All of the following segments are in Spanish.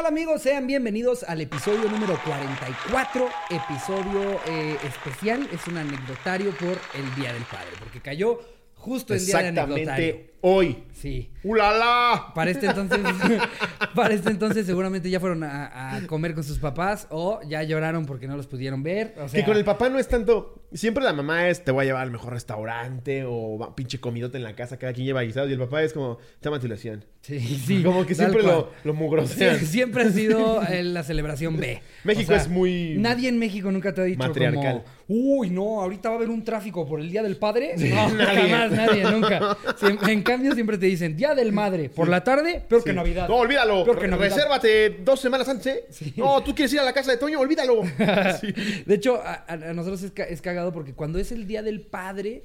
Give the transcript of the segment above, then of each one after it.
tal amigos? Sean bienvenidos al episodio número 44, episodio eh, especial, es un anecdotario por el Día del Padre, porque cayó justo el día de anecdotario. Hoy. Sí. ¡Ulala! Para este entonces, para este entonces seguramente ya fueron a, a comer con sus papás o ya lloraron porque no los pudieron ver. O sea, que con el papá no es tanto. Siempre la mamá es te voy a llevar al mejor restaurante o pinche comidote en la casa, cada quien lleva guisados. Y el papá es como, toma tu ilusión. Sí, sí. Como que siempre cual. lo, lo mugrosean. Sí, siempre ha sido eh, la celebración B. México es muy Nadie en México nunca te ha dicho matriarcal. como, uy, no, ahorita va a haber un tráfico por el Día del Padre. No, nadie. jamás, nadie, nunca. Siem- en cambio, siempre te dicen, Día del Madre, por la tarde, peor que. Navidad. No, olvídalo. Peor que Navidad. Resérvate dos semanas antes. ¿eh? No, tú quieres ir a la casa de Toño, olvídalo. De hecho, a, nosotros es, ca- es cagado porque cuando es el Día del Padre...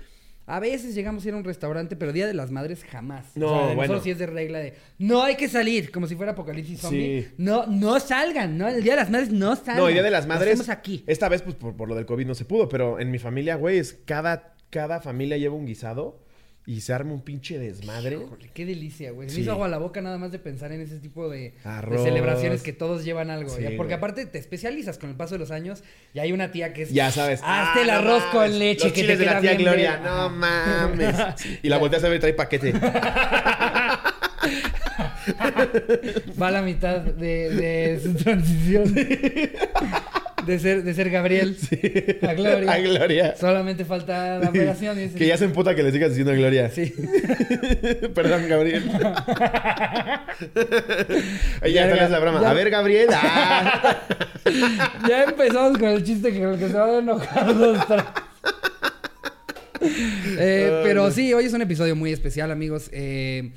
A veces llegamos a ir a un restaurante, pero Día de las Madres jamás. No, o sea, de bueno. nosotros sí es de regla de no hay que salir, como si fuera apocalipsis zombie. Sí. No, no salgan, ¿no? El Día de las Madres no salgan. No, y Día de las Madres. hacemos aquí. Esta vez, pues por, por lo del COVID no se pudo, pero en mi familia, güey, es cada, cada familia lleva un guisado y se arma un pinche desmadre. Híjole, qué delicia, güey. Se Sí. me hizo agua a la boca nada más de pensar en ese tipo de, celebraciones que todos llevan algo. Sí, ya, porque güey. aparte te especializas con el paso de los años y hay una tía que es. Ya sabes. Hazte el Ah, no arroz con leche los que chiles te de la tía bien Gloria. No mames. Y la volteas a ver y trae paquete. Va a la mitad de, de su transición. De ser, de ser Gabriel a Gloria. A Gloria. Solamente falta la operación. y Que ya se emputa que le sigas diciendo Gloria. Sí. Perdón, Gabriel. Ya tenés la broma. ya. A ver, Gabriel. Ah. Ya empezamos con el chiste que el que se van a enojar los tres. Eh, pero sí, hoy es un episodio muy especial, amigos. Eh,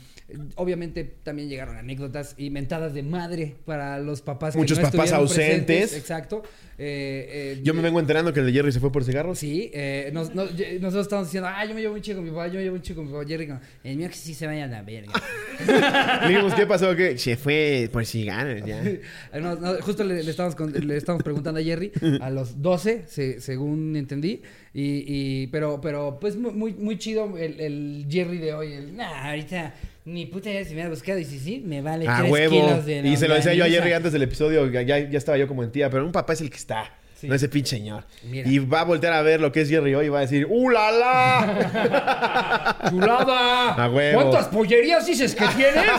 obviamente también llegaron anécdotas y mentadas de madre para los papás. que Muchos no papás ausentes. Exacto. Eh, eh, Yo me vengo enterando que el de Jerry se fue por cigarros. Sí, eh, nos- nos- ye- nosotros estamos diciendo, ah, yo me llevo un chico con mi papá, yo me llevo un chico con mi papá. Jerry, como, el mío que sí se vaya a la verga. Le dijimos, ¿qué pasó? Que se fue por cigarros ya. Eh, no, no, justo le, con- le estábamos preguntando a Jerry a los 12, se- según entendí. Y, y- pero, pero pues mu- muy, muy chido el, el Jerry de hoy. El, nah, ahorita ni puta idea si me ha buscado. Y si sí, me vale A tres huevo. kilos de Y se lo decía yo a longaniza". Jerry antes del episodio. Ya, ya estaba yo como en tía, pero un papá es el que está. Sí. No ese pinche señor. Mira. Y va a voltear a ver lo que es Jerry hoy y va a decir, ¡Uh, la, la! ¡Chulada! A huevo. ¿Cuántas pollerías dices que tienes?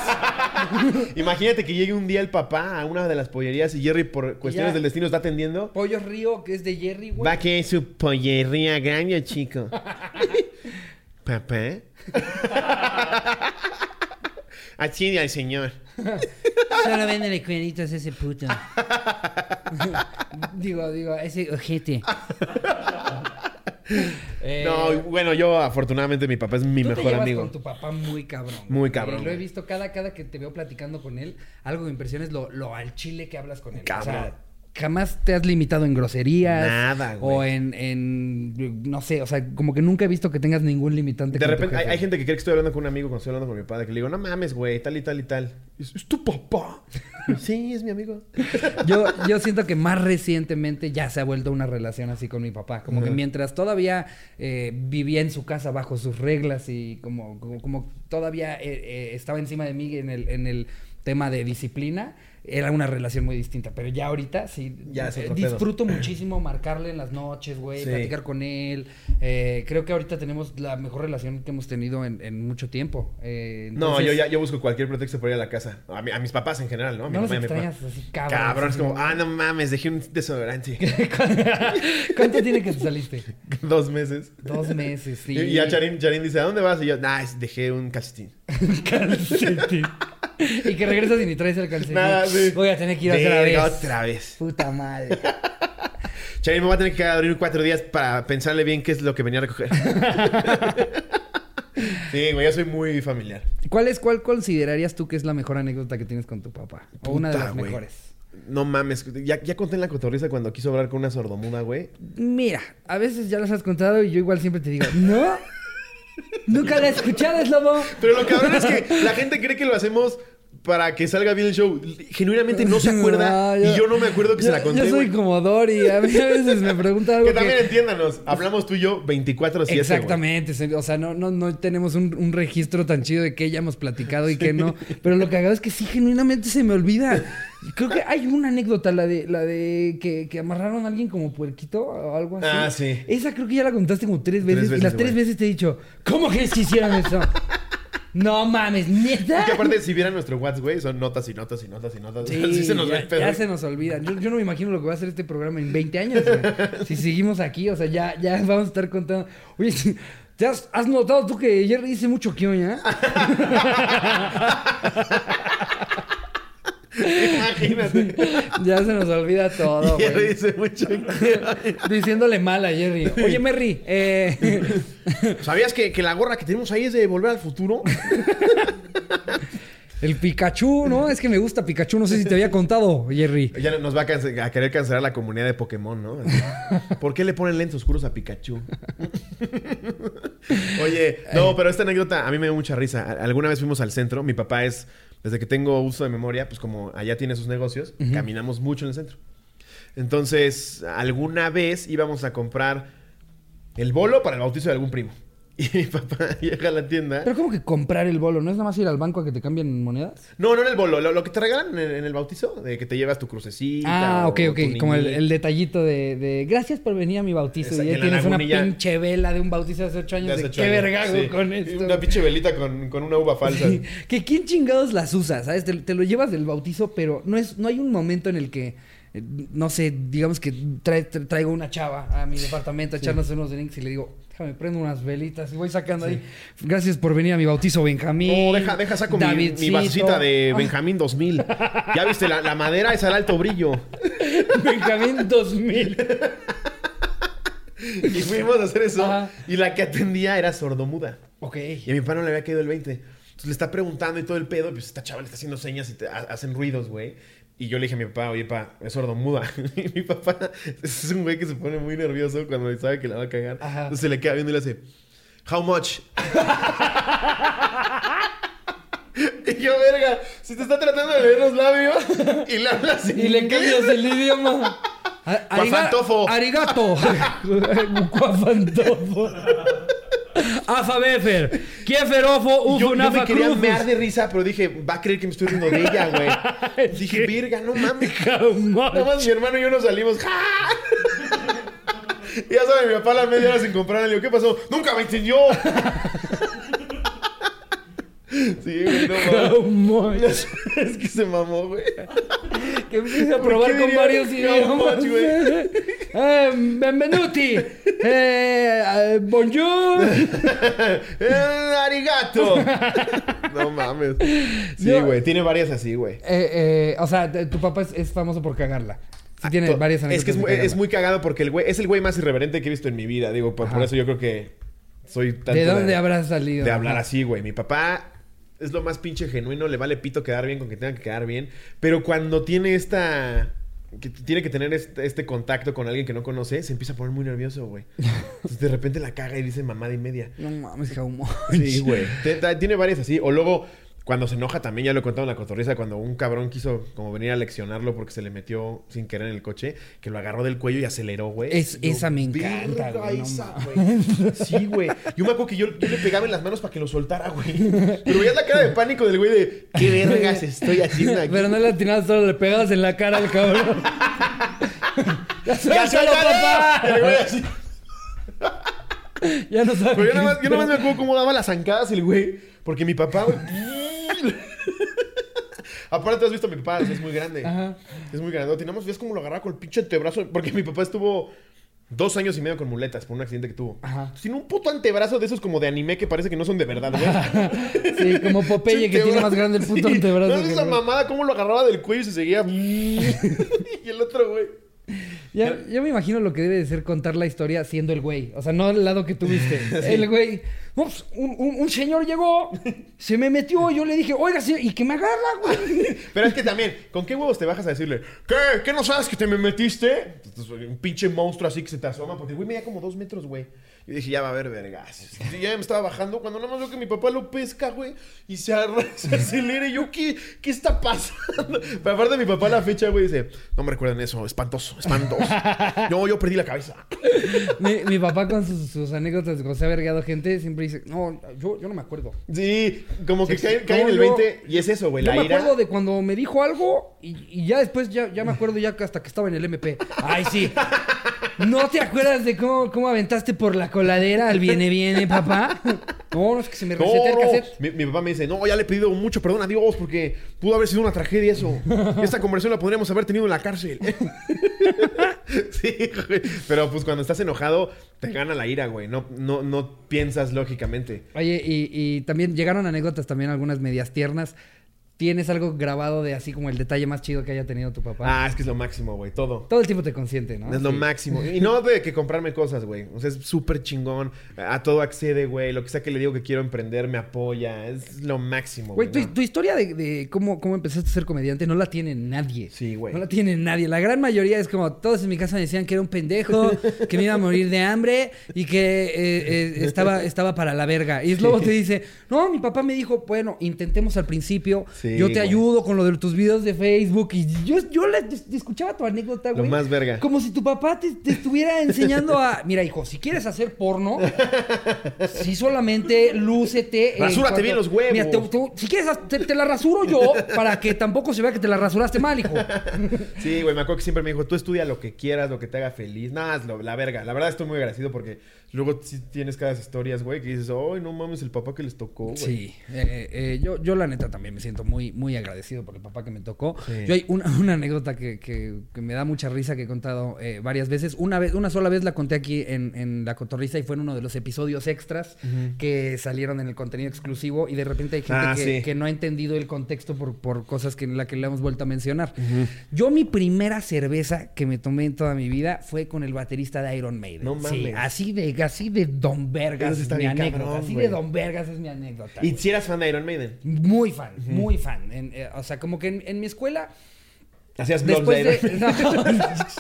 Imagínate que llegue un día el papá a una de las pollerías y Jerry, por cuestiones Ya. del destino, está atendiendo. Pollo Río, que es de Jerry, güey. Va que es su pollería grande, chico. Papá. Así al señor. Solo véndele cueritos a ese puto. digo, digo, a ese ojete. Eh, No, bueno, yo afortunadamente mi papá es mi tú te mejor llevas amigo. con tu papá muy cabrón. Muy güey. cabrón, Eh, lo he visto cada, cada que te veo platicando con él. Algo que me impresiona es lo, lo al chile que hablas con él. O sea, Cabrón. Jamás te has limitado en groserías. Nada, güey. O en, en, no sé, o sea, como que nunca he visto que tengas ningún limitante. De repente hay, jefe. hay gente que cree que estoy hablando con un amigo cuando estoy hablando con mi padre, que le digo, no mames, güey, tal y tal y tal. Es, es tu papá. sí, es mi amigo. Yo, yo siento que más recientemente ya se ha vuelto una relación así con mi papá. Como que mientras todavía eh, vivía en su casa bajo sus reglas y como, como, como todavía eh, eh, estaba encima de mí en el, en el tema de disciplina, era una relación muy distinta. Pero ya ahorita sí, Ya eh, disfruto muchísimo marcarle en las noches, güey, Sí. platicar con él. Eh, creo que ahorita tenemos la mejor relación que hemos tenido en, en mucho tiempo. Eh, No, yo ya yo busco cualquier pretexto para ir a la casa. A, mi- a mis papás en general, ¿no? A mi No mamá mi extrañas así, cabrón. Cabrón, es como, ah, no mames, dejé un desodorante. ¿Cuánto tiene que te saliste? Dos meses. Dos meses, sí. Y, y a Charín, Charín dice, ¿a dónde vas? Y yo, nah, dejé un calcetín. Calcetín. Y que regresas y ni traes el calcetín. Nada, sí. Voy a tener que ir otra vez. Otra vez. Puta madre. Charín, me va a tener que abrir cuatro días para pensarle bien qué es lo que venía a recoger. sí, güey, yo soy muy familiar. ¿Cuál es, cuál considerarías tú que es la mejor anécdota que tienes con tu papá? O una de las güey. mejores. No mames, ya, ya conté en la cotorriza cuando quiso hablar con una sordomuda, güey. Mira, a veces ya las has contado y yo igual siempre te digo, ¿no? Nunca la he escuchado, es lobo. Pero lo cabrón es que la gente cree que lo hacemos para que salga bien el show. Genuinamente no se acuerda y yo no me acuerdo que se la conté, Yo soy güey. como Dory. A mí a veces me pregunta algo Que también entiéndanos, hablamos tú y yo 24-7. güey. Exactamente, o sea, no, no, no tenemos un, un registro tan chido de que ya hemos platicado y que no. Pero lo que hago es que sí, genuinamente se me olvida. Creo que hay una anécdota, la de, la de que, que amarraron a alguien como puerquito o algo así. Ah, sí. Esa creo que ya la contaste como tres veces, veces, y las tres veces te he dicho, ¿cómo que hicieron eso? No mames, neta. Es que aparte, si vieran nuestro WhatsApp, güey, son notas y notas y notas y notas. Sí, Sí, se nos ya, ya se nos olvida. Yo, yo no me imagino lo que va a hacer este programa en 20 años. güey. si seguimos aquí, o sea, ya, ya vamos a estar contando. Oye, ¿te has, has notado tú que Jerry dice mucho quioña? Imagínate. ya se nos olvida todo, Y él güey. dice mucho. Diciéndole mal a Jerry. Oye, Merry, eh, ¿Sabías que, que la gorra que tenemos ahí es de Volver al Futuro? el Pikachu, ¿no? Es que me gusta Pikachu. No sé si te había contado, Jerry. Ya nos va a, a querer cancelar la comunidad de Pokémon, ¿no? ¿Por qué le ponen lentes oscuros a Pikachu? Oye, no, pero esta anécdota a mí me dio mucha risa. Alguna vez fuimos al centro. Mi papá es, desde que tengo uso de memoria, pues como allá tiene sus negocios, caminamos mucho en el centro. Entonces, alguna vez íbamos a comprar el bolo para el bautizo de algún primo. Y mi papá llega a la tienda. Pero ¿cómo que comprar el bolo? ¿No es nada más ir al banco a que te cambien monedas? No, no en el bolo, lo, lo que te regalan en, en el bautizo, de que te llevas tu crucecita. Ah, ok, ok. Como el, detallito de, de gracias por venir a mi bautizo. Exacto, y y ahí en la tienes una pinche vela de un bautizo de hace ocho años. De hace De, ocho qué vergago sí. con esto. Una pinche velita con, con una uva falsa. que quién chingados las usas, ¿sabes? Te, te lo llevas del bautizo, pero no es, no hay un momento en el que, eh, no sé, digamos que trae- traigo una chava a mi departamento a echarnos unos drinks y le digo, déjame prendo unas velitas y voy sacando ahí. Gracias por venir a mi bautizo, Benjamín. No, deja, deja saco mi, mi Davidcito". vasita de Benjamín 2000. Ya viste, la, la madera es al alto brillo. Benjamín 2000. Y fuimos a hacer eso. Ajá. Y la que atendía era sordomuda. ok. Y a mi papá no le había caído el 20. Entonces le está preguntando y todo el pedo. Pues esta chava le está haciendo señas y te ha- hacen ruidos, güey. Y yo le dije a mi papá, oye, papá, es sordomuda. Y mi papá es un güey que se pone muy nervioso cuando sabe que la va a cagar. Ajá. Entonces se le queda viendo y le hace, How much? y yo, verga, si te está tratando de leer los labios y le hablas Y le cambias el idioma. Ariga- Guafantofo. Arigato. Guafantofo. Afa Befer. Kieferofo. Y Yo, Ufo yo me Nafa quería Crufus. mear de risa, pero dije, va a creer que me estoy riendo de ella, güey. dije, verga, no mames. Nada más mi hermano y yo nos salimos. Y ya sabe, mi papá a la media hora sin comprar. Le digo, ¿qué pasó? ¡Nunca me entendió! Sí, güey, no mames. Es que se mamó, güey. Que empiece a ¿Por probar con varios idiomas. Eh, benvenuti. Eh, eh, bonjour. ¡Eh, ¡Arigato! no mames. Sí, Yo- güey. Tiene varias así, güey. Eh, o sea, tu papá es, es famoso por cagarla. Sí tiene varias Es que es, de muy- es cagarla. muy cagado porque el güey es el güey más irreverente que he visto en mi vida. Digo, por, eso yo creo que soy tanto ¿De dónde habrás salido? de hablar así, güey. Mi papá es lo más pinche genuino, le vale pito quedar bien con que tenga que quedar bien. Pero cuando tiene esta. que tiene que tener este, este contacto con alguien que no conoce, se empieza a poner muy nervioso, güey. Entonces de repente la caga y dice mamada y media. No mames, Jaumo. Sí, güey. Tiene varias así. O luego, cuando se enoja también, ya lo he contado en la cotorriza, cuando un cabrón quiso como venir a leccionarlo porque se le metió sin querer en el coche, que lo agarró del cuello y aceleró, güey. Es- esa me encanta, "Verga, güey, no esa, güey". Sí, güey. Yo me acuerdo que yo, yo le pegaba en las manos para que lo soltara, güey. Pero veías la cara de pánico del güey de, ¿qué vergas estoy haciendo aquí? Pero no le atinabas solo, le pegabas en la cara al cabrón. ¡Ya ¡Ya suéltalo, suéltalo! papá! El güey así. Ya no sabes. Pero yo nada, más, yo nada más me acuerdo cómo daba las zancadas el güey. Porque mi papá, güey. Aparte, has visto a mi papá, es muy grande. Ajá. Es muy grande. Tenemos, ves cómo lo agarraba con el pinche antebrazo. Porque mi papá estuvo dos años y medio con muletas por un accidente que tuvo. Ajá. Tiene un puto antebrazo de esos como de anime que parece que no son de verdad, güey. Sí, como Popeye que tiene más grande el puto Sí. antebrazo. ¿No es esa mamada cómo lo agarraba del cuello y se seguía? y el otro, güey. Ya, yo me imagino lo que debe de ser contar la historia siendo el güey. O sea, no el lado que tuviste. El güey. Pues, un, un- un señor llegó, se me metió, yo le dije, oiga, señor, y que me agarra, güey. Pero es que también, ¿con qué huevos te bajas a decirle? ¿Qué? ¿Qué no sabes que te me metiste? Un pinche monstruo así que se te asoma. Porque el güey medía como dos metros, güey. Y dije, ya va a haber vergas. Y ya me estaba bajando cuando nada más veo que mi papá lo pesca, güey. Y se, se acelera. Y yo, ¿qué, ¿qué está pasando? Pero aparte mi papá a la fecha, güey, dice, no me recuerden eso. Espantoso, espantoso. No, yo perdí la cabeza. Mi, mi papá con sus, sus anécdotas cuando se ha vergado gente siempre dice, no, yo, yo no me acuerdo. Sí, como que Sí, cae, cae en el yo- 20. Y es eso, güey, la me ira. acuerdo de cuando me dijo algo y, y ya después ya, ya me acuerdo ya que hasta que estaba en el MP. Ay, sí. ¿No te acuerdas de cómo, cómo aventaste por la coladera al viene viene, papá? No, es que se me No, reseté el cassette. Mi, mi papá me dice, no, ya le he pedido mucho perdón a Dios porque pudo haber sido una tragedia eso. Esta conversación la podríamos haber tenido en la cárcel. sí, güey. Pero pues cuando estás enojado, te gana la ira, güey. No, no, no piensas lógicamente. Oye, y, y también llegaron anécdotas también algunas medias tiernas. ¿Tienes algo grabado de así como el detalle más chido que haya tenido tu papá? Ah, es que es lo máximo, güey. Todo. Todo el tiempo te consiente, ¿no? Es lo máximo. Y no de que comprarme cosas, güey. O sea, es súper chingón. A todo accede, güey. Lo que sea que le digo que quiero emprender, me apoya. Es lo máximo, Güey, tu, ¿no? tu historia de, de cómo, cómo empezaste a ser comediante no la tiene nadie. Sí, güey. No la tiene nadie. La gran mayoría es como, todos en mi casa me decían que era un pendejo, que me iba a morir de hambre y que eh, eh, estaba, estaba para la verga. Y luego te dice, no, mi papá me dijo, bueno, intentemos al principio, Sí, yo te güey. ayudo con lo de tus videos de Facebook. Y yo, yo le- escuchaba tu anécdota, Lo güey. más verga. Como si tu papá te, te estuviera enseñando a, mira, hijo, si quieres hacer porno, si solamente lúcete. Rasúrate cuanto- bien los huevos. Mira, te- te- si quieres, te, te la rasuro yo para que tampoco se vea que te la rasuraste mal, hijo. Sí, güey, me acuerdo que siempre me dijo, tú estudia lo que quieras, lo que te haga feliz. Nada, lo- la verga. La verdad estoy muy agradecido porque luego sí tienes cada historias, güey, que dices, ay, no mames, el papá que les tocó, güey. Sí, eh, eh, yo, yo la neta también me siento muy, muy agradecido por el papá que me tocó. Sí. Yo hay una, una anécdota que, que- que me da mucha risa que he contado eh, varias veces. Una vez, una sola vez la conté aquí en, en La Cotorrisa y fue en uno de los episodios extras que salieron en el contenido exclusivo y de repente hay gente Ah, que, sí. que no ha entendido el contexto por, por cosas que en la que le hemos vuelto a mencionar. Yo mi primera cerveza que me tomé en toda mi vida fue con el baterista de Iron Maiden. No Sí, mames. así de, así de Don Vergas es mi anécdota. cabrón, así de Don Vergas es mi anécdota. ¿Y güey. si eras fan de Iron Maiden? Muy fan, muy fan. En, eh, o sea, como que en, en mi escuela. Hacías blogs de. No,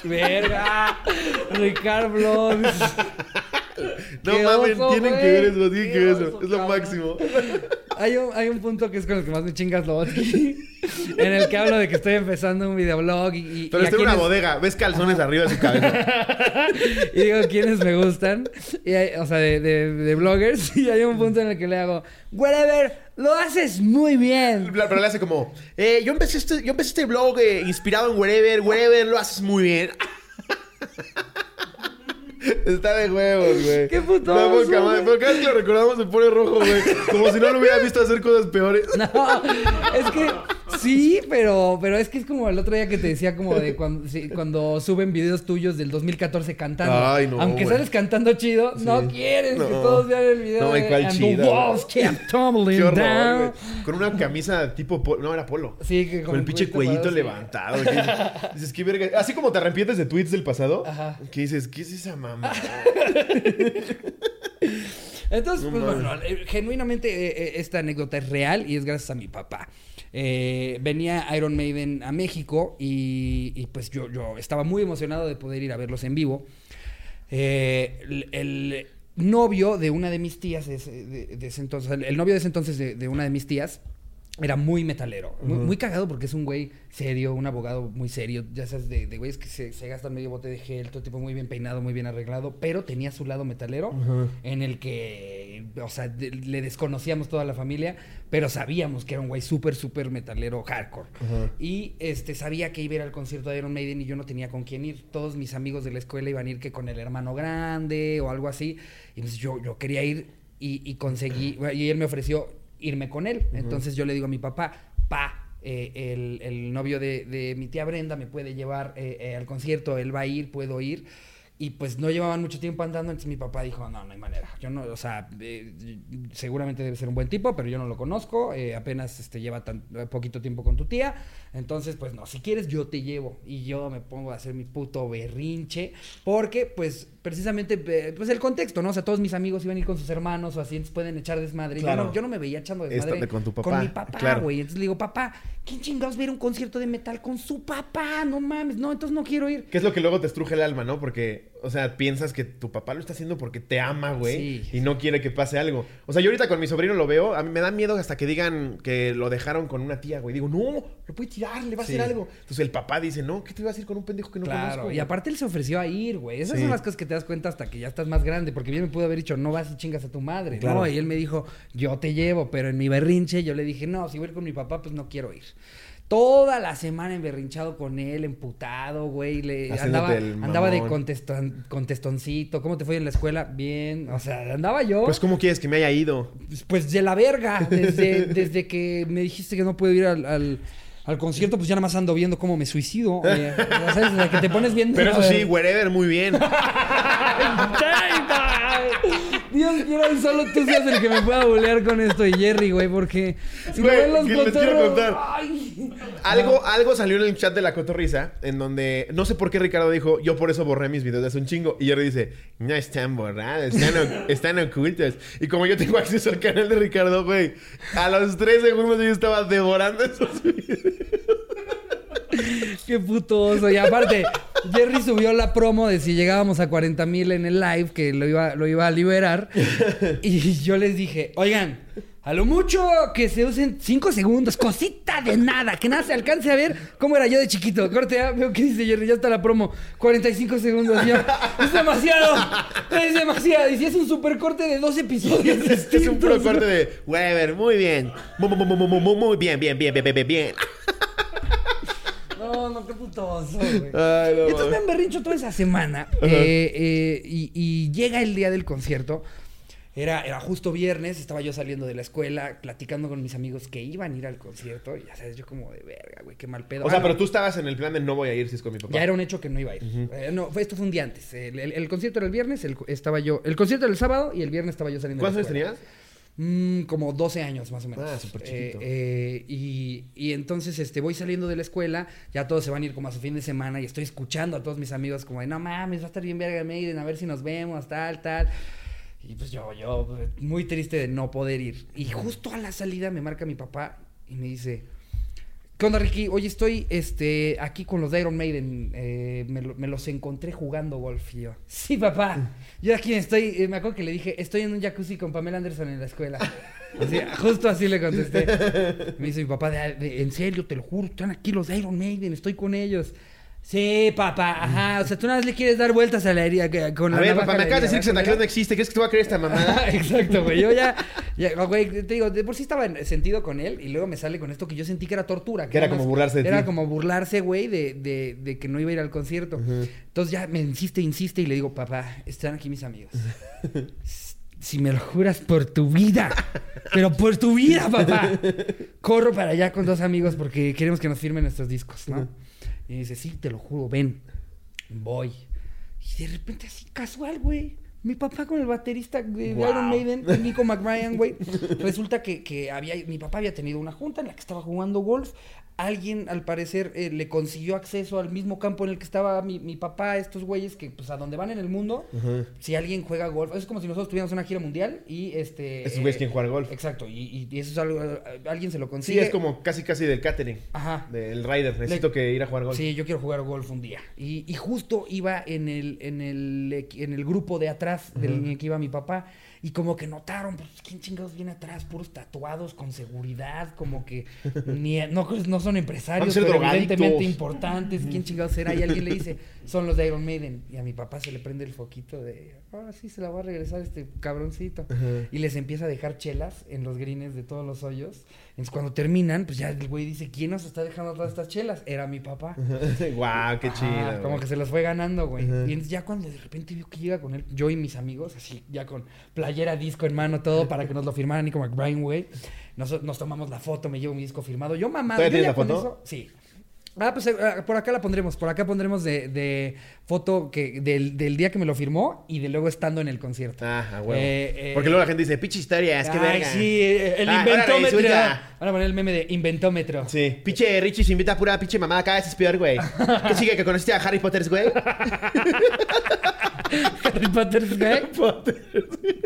verga. Ricardo Vlogs. No mames, tienen que ver eso, tienen que ver eso. oso, Es lo cabrón. máximo. Hay un, hay un punto que es con el que más me chingas Lobotsky. en el que hablo de que estoy empezando un videoblog y. y Pero y está a en una bodega, ves calzones arriba de su cabeza. y digo quiénes me gustan, y hay- o sea, de, de, de bloggers, y hay un punto en el que le hago, whatever, lo haces muy bien. Pero le hace como, eh, yo empecé este, yo empecé este blog eh, inspirado en Wherever, Wherever, lo haces muy bien. Está de huevos, güey. Qué puto madre. güey. Pero cada vez que lo recordamos se pone rojo, güey. Como si no lo hubiera visto hacer cosas peores. No, es que sí, pero, pero es que es como el otro día que te decía como de cuando, sí, cuando suben videos tuyos del 2014 cantando. Ay, no, Aunque güey. sales cantando chido, no quieres que todos vean el video No, ¿y de cuál And chido, the walls kept tumbling horror, down. güey. Con una camisa tipo polo. No, era polo. Sí, que Con el pinche cuellito sí. levantado. que dices- qué verga. Así como te arrepientes de tweets del pasado. Ajá. Que dices, ¿qué es esa mamá? Entonces, No pues bueno, eh, genuinamente eh, eh, esta anécdota es real y es gracias a mi papá. Eh, venía Iron Maiden a México y, y, pues yo, yo estaba muy emocionado de poder ir a verlos en vivo. Eh, el, el novio de una de mis tías, de ese, de- de ese entonces, el, el novio de ese entonces de, de una de mis tías, era muy metalero. Muy, muy cagado porque es un güey serio, un abogado muy serio. Ya sabes, de, de güeyes que se, se gastan medio bote de gel, todo tipo muy bien peinado, muy bien arreglado. Pero tenía su lado metalero en el que, o sea, de- le desconocíamos toda la familia, pero sabíamos que era un güey súper, súper metalero hardcore. Y este, sabía que iba a ir al concierto de Iron Maiden y yo no tenía con quién ir. Todos mis amigos de la escuela iban a ir que con el hermano grande o algo así. Y pues yo, yo quería ir y, y conseguí, y él me ofreció irme con él. Entonces yo le digo a mi papá, pa, eh, el, el novio de, de mi tía Brenda me puede llevar eh, eh, al concierto, él va a ir, puedo ir. Y pues no llevaban mucho tiempo andando, entonces mi papá dijo, no, no hay manera. Yo no, o sea, eh, seguramente debe ser un buen tipo, pero yo no lo conozco, eh, apenas este, lleva tan eh, poquito tiempo con tu tía. Entonces, pues no, si quieres yo te llevo. Y yo me pongo a hacer mi puto berrinche, porque pues precisamente, pues el contexto, ¿no? O sea, todos mis amigos iban a ir con sus hermanos o así, entonces pueden echar desmadre. Claro. Yo, no, yo no me veía echando desmadre Esta- con tu papá, mi papá, claro. güey. Entonces le digo, papá, ¿quién chingados va a ir a un concierto de metal con su papá? No mames, no, entonces no quiero ir. Que es lo que luego te estruje el alma, ¿no? Porque, o sea, piensas que tu papá lo está haciendo porque te ama, güey. Sí. Y no quiere que pase algo. O sea, yo ahorita con mi sobrino lo veo, a mí me da miedo hasta que digan que lo dejaron con una tía, güey. Digo, no, lo puede tirar, le va a hacer algo. Entonces el papá dice, no, ¿qué te ibas a ir con un pendejo que no Claro, conozco? y aparte él se ofreció a ir, güey. Esas Sí. son las cosas que te das cuenta hasta que ya estás más grande, porque bien me pudo haber dicho, no vas y chingas a tu madre, Claro. ¿no? Y él me dijo, yo te llevo, pero en mi berrinche yo le dije, no, si voy a ir con mi papá, pues no quiero ir. Toda la semana emberrinchado con él, emputado, güey. Le andaba, andaba de conteston- contestoncito. ¿Cómo te fue en la escuela? Bien. O sea, andaba yo. Pues, ¿cómo quieres que me haya ido? Pues, pues de la verga. Desde, desde que me dijiste que no puedo ir al, al, al concierto, pues ya nada más ando viendo cómo me suicido. Eh, sabes, desde que te pones bien. Pero eso sí, ver. wherever, muy bien. Dios quiera solo tú seas el que me pueda bolear con esto y Jerry, güey, porque si Güey, lo ven los ¿qué les quiero contar? ay. Algo, algo salió en el chat de la cotorriza en donde no sé por qué Ricardo dijo, yo por eso borré mis videos de hace un chingo. Y Jerry dice, no están borrados, están, o- están ocultos. Y como yo tengo acceso al canal de Ricardo, güey, a los tres segundos yo estaba devorando esos videos. Qué puto oso. Y aparte, Jerry subió la promo de si llegábamos a 40 mil en el live, que lo iba, lo iba a liberar. Y yo les dije, oigan, a lo mucho que se usen 5 segundos, cosita de nada, que nada se alcance a ver cómo era yo de chiquito. Corte, ya veo que dice Jerry, ya está la promo. 45 segundos, ya. Es demasiado, es demasiado. Y si es un super corte de dos episodios Es un distintos. corte de Weber, muy bien. Muy, muy bien, bien, bien, bien, bien, bien. No, no, qué puto oso, güey. Ay, no, Entonces me mames. emberrincho toda esa semana. eh, eh, y, y llega el día del concierto. Era, era justo viernes, estaba yo saliendo de la escuela, platicando con mis amigos que iban a ir al concierto. Y ya sabes, yo como de verga, güey, qué mal pedo. O sea, Ah, pero tú estabas en el plan de no voy a ir si es con mi papá. Ya era un hecho que no iba a ir. Eh, no, fue- esto fue un día antes. El, el- el concierto era el viernes, el, estaba yo... El concierto era el sábado y el viernes estaba yo saliendo de la ¿Cuántos años escuela. tenías? Mm, como 12 años más o menos. Ah, súper Eh, chiquito. eh, y, y entonces este, voy saliendo de la escuela, ya todos se van a ir como a su fin de semana y estoy escuchando a todos mis amigos como de, no mames, va a estar bien verga Maiden, a ver si nos vemos, tal, tal. Y pues yo, yo, muy triste de no poder ir. Y justo a la salida me marca mi papá y me dice, ¿qué onda Ricky? Oye, estoy este, aquí con los de Iron Maiden, eh, me, me los encontré jugando golf. Y yo, sí papá, yo aquí estoy, eh, me acuerdo que le dije, estoy en un jacuzzi con Pamela Anderson en la escuela. Así, justo así le contesté. Me dice mi papá, "De- de- en serio, te lo juro, están aquí los de Iron Maiden, estoy con ellos. Sí, papá, ajá. O sea, tú nada más le quieres dar vueltas a la herida con A la ver, navaja papá, me a acabas de decir que Santa ¿verdad, Claus no existe. ¿Crees que tú vas a creer esta mamada? Exacto, güey. Yo ya, ya, güey, te digo, de por sí estaba en sentido con él y luego me sale con esto que yo sentí que era tortura. Que era como burlarse de Era ti. como burlarse, güey, de, de, de que no iba a ir al concierto. Entonces ya me insiste, insiste y le digo, papá, están aquí mis amigos. Si me lo juras por tu vida, pero por tu vida, papá. Corro para allá con dos amigos porque queremos que nos firmen nuestros discos, ¿no? Y dice, sí, te lo juro, ven. Voy. Y de repente así casual, güey. Mi papá con el baterista de Wow. Iron Maiden, Nico McBrien, güey. Resulta que, que había, mi papá había tenido una junta en la que estaba jugando golf. Alguien, al parecer, eh, le consiguió acceso al mismo campo en el que estaba mi, mi papá, estos güeyes que, pues, a donde van en el mundo, si alguien juega golf, es como si nosotros tuviéramos una gira mundial y este... Esos güeyes quieren jugar golf. Exacto, y, y eso es algo, alguien se lo Sí, consigue. es como casi casi del catering. Ajá. Del rider. Necesito que ir a jugar golf. Sí, yo quiero jugar golf un día. Y, y justo iba en el, en el, en el grupo de atrás del en el que iba mi papá. Y como que notaron, pues, ¿quién chingados viene atrás? Puros tatuados con seguridad, como que ni, no, no son empresarios, pero evidentemente importantes. ¿Quién chingados será? Y alguien le dice, son los de Iron Maiden. Y a mi papá se le prende el foquito de, ahora sí se la va a regresar este cabroncito. Y les empieza a dejar chelas en los greens de todos los hoyos. Entonces cuando terminan, pues ya el güey dice, ¿quién nos está dejando todas estas chelas? Era mi papá. Guau, qué Ajá, chido. Como que se los fue ganando, güey. Y entonces ya cuando de repente vio que llega con él, yo y mis amigos, así, ya con playera, disco en mano, todo, para que nos lo firmaran Nico McBride, güey. Nos, nos tomamos la foto, me llevo mi disco firmado. Yo ¿Todavía yo tienes la con foto? eso, sí. Ah, pues eh, por acá la pondremos. Por acá pondremos de, de foto que del, del día que me lo firmó y de luego estando en el concierto. Ah, huevo. Eh, eh, Porque luego la gente dice, pinche historia, es que Ay, verga. sí, el Ah, inventómetro. suya. Van a poner el meme de inventómetro. Sí. Pinche Richie se invita a pura pinche mamada acá, ese es peor, güey. ¿Qué sigue que conociste a Harry Potter, güey? Harry Potter, güey.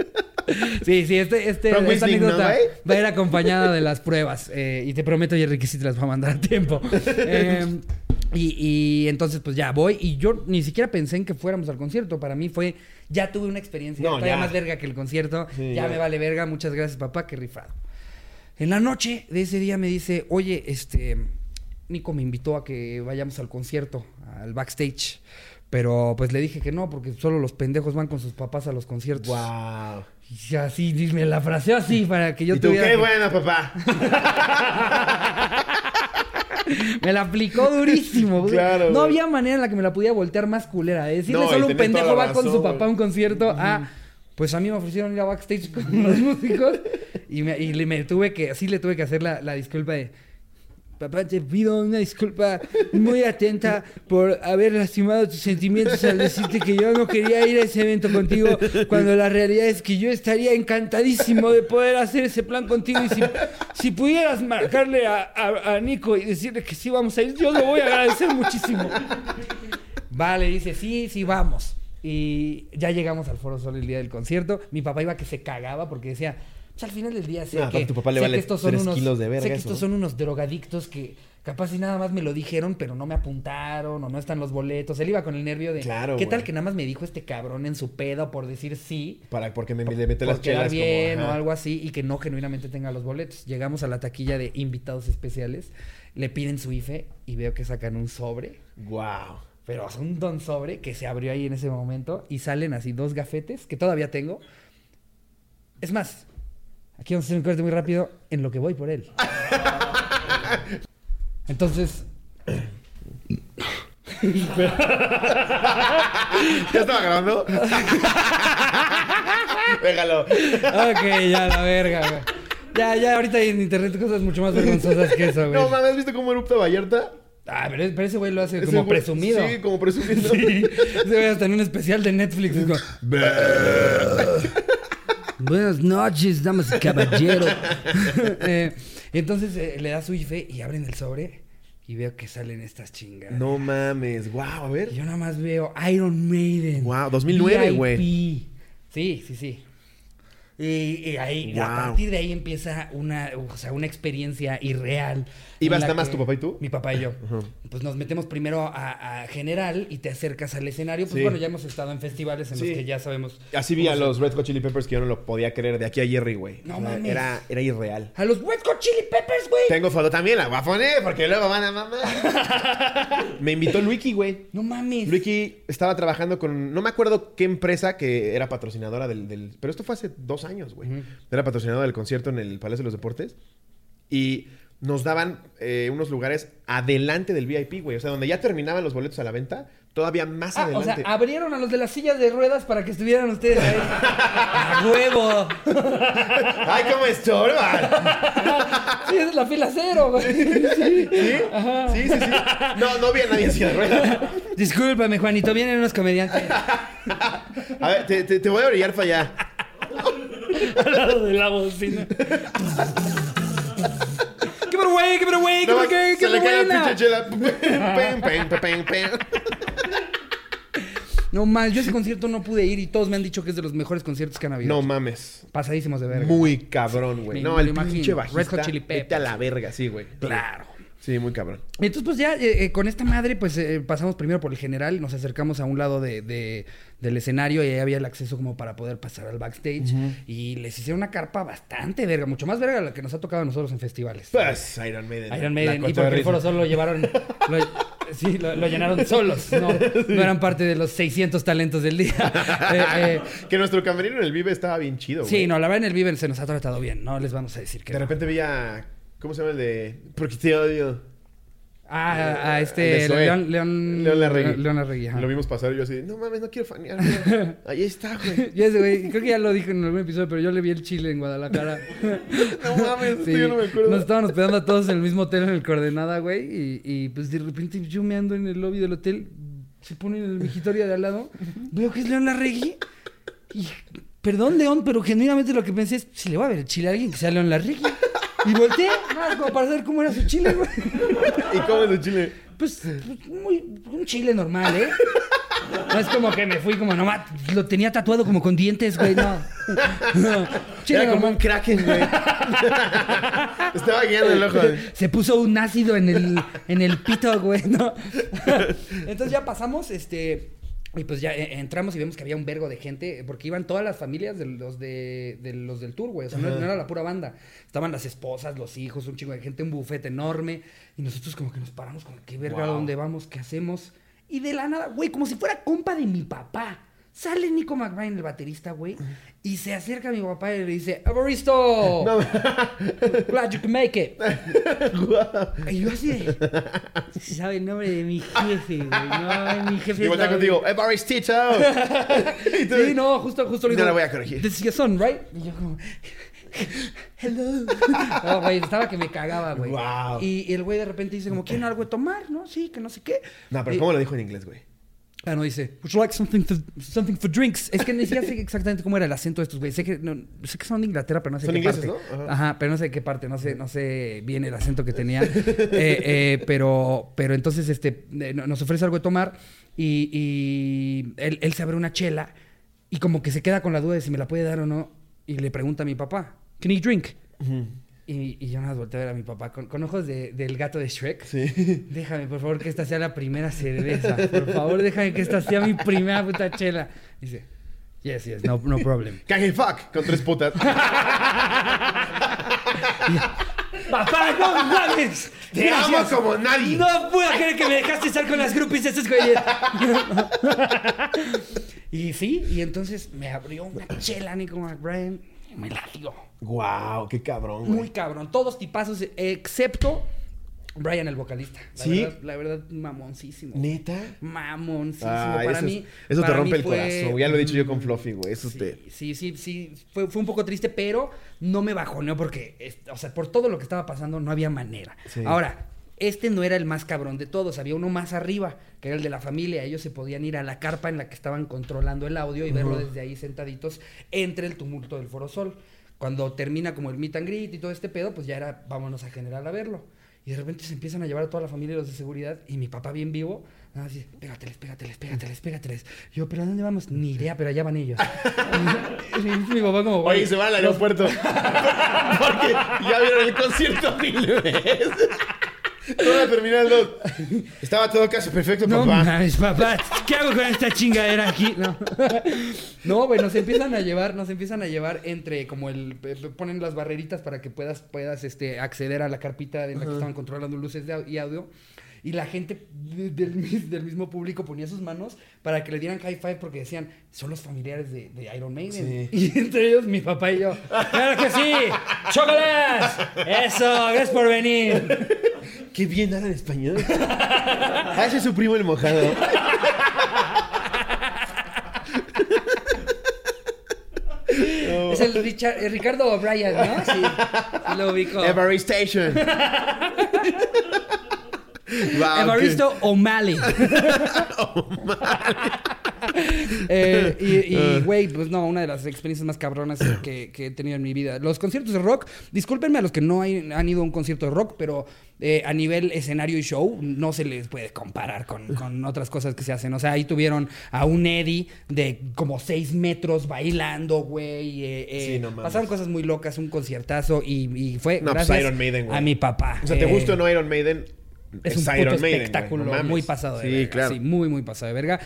Sí, sí, este, este, esta Wizarding, ¿no, anécdota va a ir acompañada de las pruebas. eh, y te prometo, Jerry, que sí te las va a mandar a tiempo. Eh, y, y entonces, pues ya voy. Y yo ni siquiera pensé en que fuéramos al concierto. Para mí fue, ya tuve una experiencia No, todavía ya. más verga que el concierto. Sí, ya, ya. me vale verga. Muchas gracias, papá, qué rifado. En la noche de ese día me dice, oye, este, Nico me invitó a que vayamos al concierto, al backstage. Pero pues le dije que no, porque solo los pendejos van con sus papás a los conciertos. Wow. Y así, me la fraseó así para que yo ¿Y tú tuviera. qué que- bueno, papá? Me la aplicó durísimo. güey. Claro, no había manera en la que me la podía voltear más culera. De decirle No, solo un pendejo va con su papá a un concierto. Ah, pues a mí me ofrecieron ir a backstage con los músicos. Y me, y le, me tuve que, así le tuve que hacer la, la disculpa de. Papá, te pido una disculpa muy atenta por haber lastimado tus sentimientos al decirte que yo no quería ir a ese evento contigo, cuando la realidad es que yo estaría encantadísimo de poder hacer ese plan contigo. Y si, pudieras marcarle a, a- a Nico y decirle que sí vamos a ir, yo lo voy a agradecer muchísimo. Vale, dice, sí, sí, vamos. Y ya llegamos al Foro Sol el día del concierto. Mi papá iba que se cagaba porque decía, pues al final del día sé No, que, tu papá le sé vale que estos son unos, kilos de verga sé que estos son unos drogadictos que capaz y nada más me lo dijeron, pero no me apuntaron o no están los boletos. Él iba con el nervio de, Claro, ¿qué tal que nada más me dijo este cabrón en su pedo por decir sí? Para, porque me, le mete las chelas bien como... o algo así y que no genuinamente tenga los boletos. Llegamos a la taquilla de invitados especiales, le piden su IFE y veo que sacan un sobre. Wow. Pero es un don sobre que se abrió ahí en ese momento y salen así dos gafetes que todavía tengo. Es más, aquí vamos a hacer un corte muy rápido en lo que voy por él. Entonces, ¿Ya estaba grabando? Déjalo. ok, ya la verga, güey. Ya, ya, ahorita hay en internet cosas mucho más vergonzosas que eso, güey. No, mames, ¿has visto cómo erupta Vallarta? Ah, pero, pero ese güey lo hace como güey- presumido. Sí, como presumido. Sí, ese güey hasta en un especial de Netflix. es como, Buenas noches, damas y caballeros. Eh, entonces eh, le da su IFE y abren el sobre y veo que salen estas chingadas. No mames. Wow, a ver. Y yo nada más veo Iron Maiden. Guau, 2009, VIP. güey. Sí, sí, sí. Y, y ahí, a partir de ahí empieza una, o sea, una experiencia irreal. ¿Ibas nada más tu papá y tú? Mi papá y yo. Pues nos metemos primero a, a general y te acercas al escenario. Pues Sí. bueno, ya hemos estado en festivales en Sí. los que ya sabemos. Así vi a los Red Hot Chili Peppers que yo no lo podía creer de aquí a Jerry, güey. No O sea, mames. Era, era irreal. A los Red Hot Chili Peppers, güey. Tengo foto también, la voy a poner porque luego van a mamar. Me invitó Luiki, güey. No mames. Luiki estaba trabajando con. No me acuerdo qué empresa que era patrocinadora del. del- pero esto fue hace dos años, güey. Era patrocinadora del concierto en el Palacio de los Deportes. Y nos daban eh, unos lugares adelante del VIP, güey. O sea, donde ya terminaban los boletos a la venta, todavía más Ah, o sea, adelante. abrieron a los de las sillas de ruedas para que estuvieran ustedes ahí. ¡A huevo! ¡Ay, cómo estorban! Sí, esa es la fila cero, güey. Sí. ¿Sí? Ajá. Sí, sí, sí. No, no había nadie en silla de ruedas. Discúlpame, Juanito, vienen unos comediantes A ver, te, te- te voy a orillar para allá. al lado de la bocina. ¡Qué pero güey! ¡Qué pero güey! ¡Qué No, pero qué! ¡Qué se le cae la pinche chela. No mal, yo ese concierto no pude ir y todos me han dicho que es de los mejores conciertos que han habido. No mames. Pasadísimos de verga. Muy cabrón, güey. No, me el pinche Red Hot bajista. Chili vete a Peppers. la verga, sí, güey. Claro. Sí, muy cabrón. Entonces, pues ya eh, eh, con esta madre, pues eh, pasamos primero por el general, nos acercamos a un lado de, de- del escenario y ahí había el acceso como para poder pasar al backstage. Y les hicieron una carpa bastante verga, mucho más verga de la que nos ha tocado a nosotros en festivales. Pues Iron Maiden. Iron Maiden, y porque el foro solo lo llevaron, lo- sí, lo, lo llenaron solos, no, no eran parte de los 600 talentos del día. Eh, Que nuestro camerino en el Vive estaba bien chido, güey. sí, no, la verdad en el Viven se nos ha tratado bien, no les vamos a decir que De no. repente vi a... ¿Cómo se llama el de...? Porque te odio. Ah, a El este. León, León, León Larregui. León Larregui, ajá. Lo vimos pasar y yo así, no mames, no quiero fanear. güey. Ahí está, güey. Y ese güey, creo que ya lo dije en algún episodio, pero yo le vi el chile en Guadalajara. No mames, esto Sí, yo no me acuerdo. Nos estaban hospedando a todos en el mismo hotel en el Coordenada, güey. Y, y pues de repente yo me ando en el lobby del hotel, se pone en el migitorio de al lado, veo que es León Larregui. Y perdón, León, pero genuinamente lo que pensé es: si le va a ver el chile a alguien que sea León Larregui. Y volteé, más como para saber cómo era su chile, güey. ¿Y cómo es el chile? Pues, pues, muy, un chile normal, ¿eh? No es como que me fui como nomás, lo tenía tatuado como con dientes, güey, no. No, Chile Era como un kraken, güey. Estaba guiando el ojo. Se puso un ácido en el, en el pito, güey, ¿no? Entonces ya pasamos, este... Y pues ya eh, entramos y vemos que había un vergo de gente, porque iban todas las familias de los, de, de los del tour, güey. O sea, no, era la pura banda. Estaban las esposas, los hijos, un chingo de gente, un bufete enorme. Y nosotros como que nos paramos, como, ¿qué verga? ¿A Wow. dónde vamos? ¿Qué hacemos? Y de la nada, güey, como si fuera compa de mi papá. Sale Nico McBride, el baterista, güey, y se acerca a mi papá y le dice, ¡Evaristo! No, Glad you can make it. guau. Y yo así de... ¿Sabe el nombre de mi jefe, güey? No, mi jefe... Y voltea contigo, Evaristito. Sí, no, justo, justo No la voy a corregir. This is your son, right? Y yo como... Hello. No, güey, estaba que me cagaba, güey. Wow. Y, y el güey de repente dice como, ¿quieren algo de tomar? ¿No? Sí, que no sé qué. No, pero ¿cómo lo dijo en inglés, güey? Ah, no, dice, would you like something for, something for drinks? Es que ni siquiera sé exactamente cómo era el acento de estos güeyes. Sé que, no, sé que son de Inglaterra, pero no sé Son qué ingleses, parte. ¿no? Ajá. Ajá. pero no sé qué parte, no sé, no sé bien el acento que tenía. Eh, eh, pero, pero entonces este, eh, no- nos ofrece algo de tomar y, y él, él se abre una chela y como que se queda con la duda de si me la puede dar o no. Y le pregunta a mi papá, ¿Can he drink? Y, y yo nada más volteo a ver a mi papá con, con ojos de- del gato de Shrek. Sí. Déjame, por favor, que esta sea la primera cerveza. Por favor, déjame que esta sea mi primera puta chela. Dice, yes, yes, no, no problem. Can he fuck? Con tres putas. ¡Papá, no mames! Te amo como nadie. No puedo creer que me dejaste estar con las groupies de estos güeyes. y sí, y entonces me abrió una chela Nico McBride y me la dio. Wow, qué cabrón, Muy güey. cabrón. Todos tipazos, excepto Brian, el vocalista. La ¿Sí? Verdad, la verdad, mamoncísimo. ¿Neta? Mamoncísimo. Para eso, mí. es- eso te rompe el fue- corazón. Ya lo he dicho yo con Fluffy, güey. Eso Sí, te... sí, sí, sí. Fue, fue un poco triste, pero no me bajoneó porque, o sea, por todo lo que estaba pasando, no había manera. Sí. Ahora, este no era el más cabrón de todos. Había uno más arriba, que era el de la familia. Ellos se podían ir a la carpa en la que estaban controlando el audio y verlo desde ahí sentaditos entre el tumulto del Foro Sol. Cuando termina como el meet and greet y todo este pedo, pues ya era vámonos a general a verlo. Y de repente se empiezan a llevar a toda la familia los de seguridad. Y mi papá bien vivo, nada así, pégateles, pégateles, pégateles, pégateles. Yo, ¿pero a dónde vamos? Ni idea, pero allá van ellos. y mi papá como, Oye, se van al aeropuerto. Porque ya vieron el concierto mil veces. Toda la terminal 2. Estaba todo casi perfecto, No papá. mames, papá, ¿qué hago con esta chingadera aquí? No, no güey, nos empiezan a llevar, nos empiezan a llevar entre como el ponen las barreritas para que puedas puedas este acceder a la carpita en la que estaban controlando luces de y audio. Y la gente de- del, del mismo público ponía sus manos para que le dieran high five porque decían, son los familiares de, de Iron Maiden. Sí. Y entre ellos mi papá y yo, ¡Claro que sí! ¡Chocolás! ¡Eso! ¡Gracias por venir! Qué bien hablan español. Ah, ese es su primo el mojado. Es el, Richard- el Ricardo O'Brien, ¿no? Sí, sí lo ubico. Every Station. Wow, Evaristo O'Malley. Eh, y, y, güey, pues no, una de las experiencias más cabronas que, que he tenido en mi vida. Los conciertos de rock, discúlpenme a los que no hay- han ido a un concierto de rock, pero eh, a nivel escenario y show no se les puede comparar con, con otras cosas que se hacen. O sea, ahí tuvieron a un Eddie de como seis metros bailando, güey. eh, eh, Sí, no pasaron cosas muy locas, un conciertazo y, y fue No, pues, Iron Maiden, güey. a mi papá. O sea, ¿te Eh, gusta o no Iron Maiden? Es un Iron puto Maiden, espectáculo no muy pasado de Sí, verga. claro. Sí, muy, muy pasado de verga.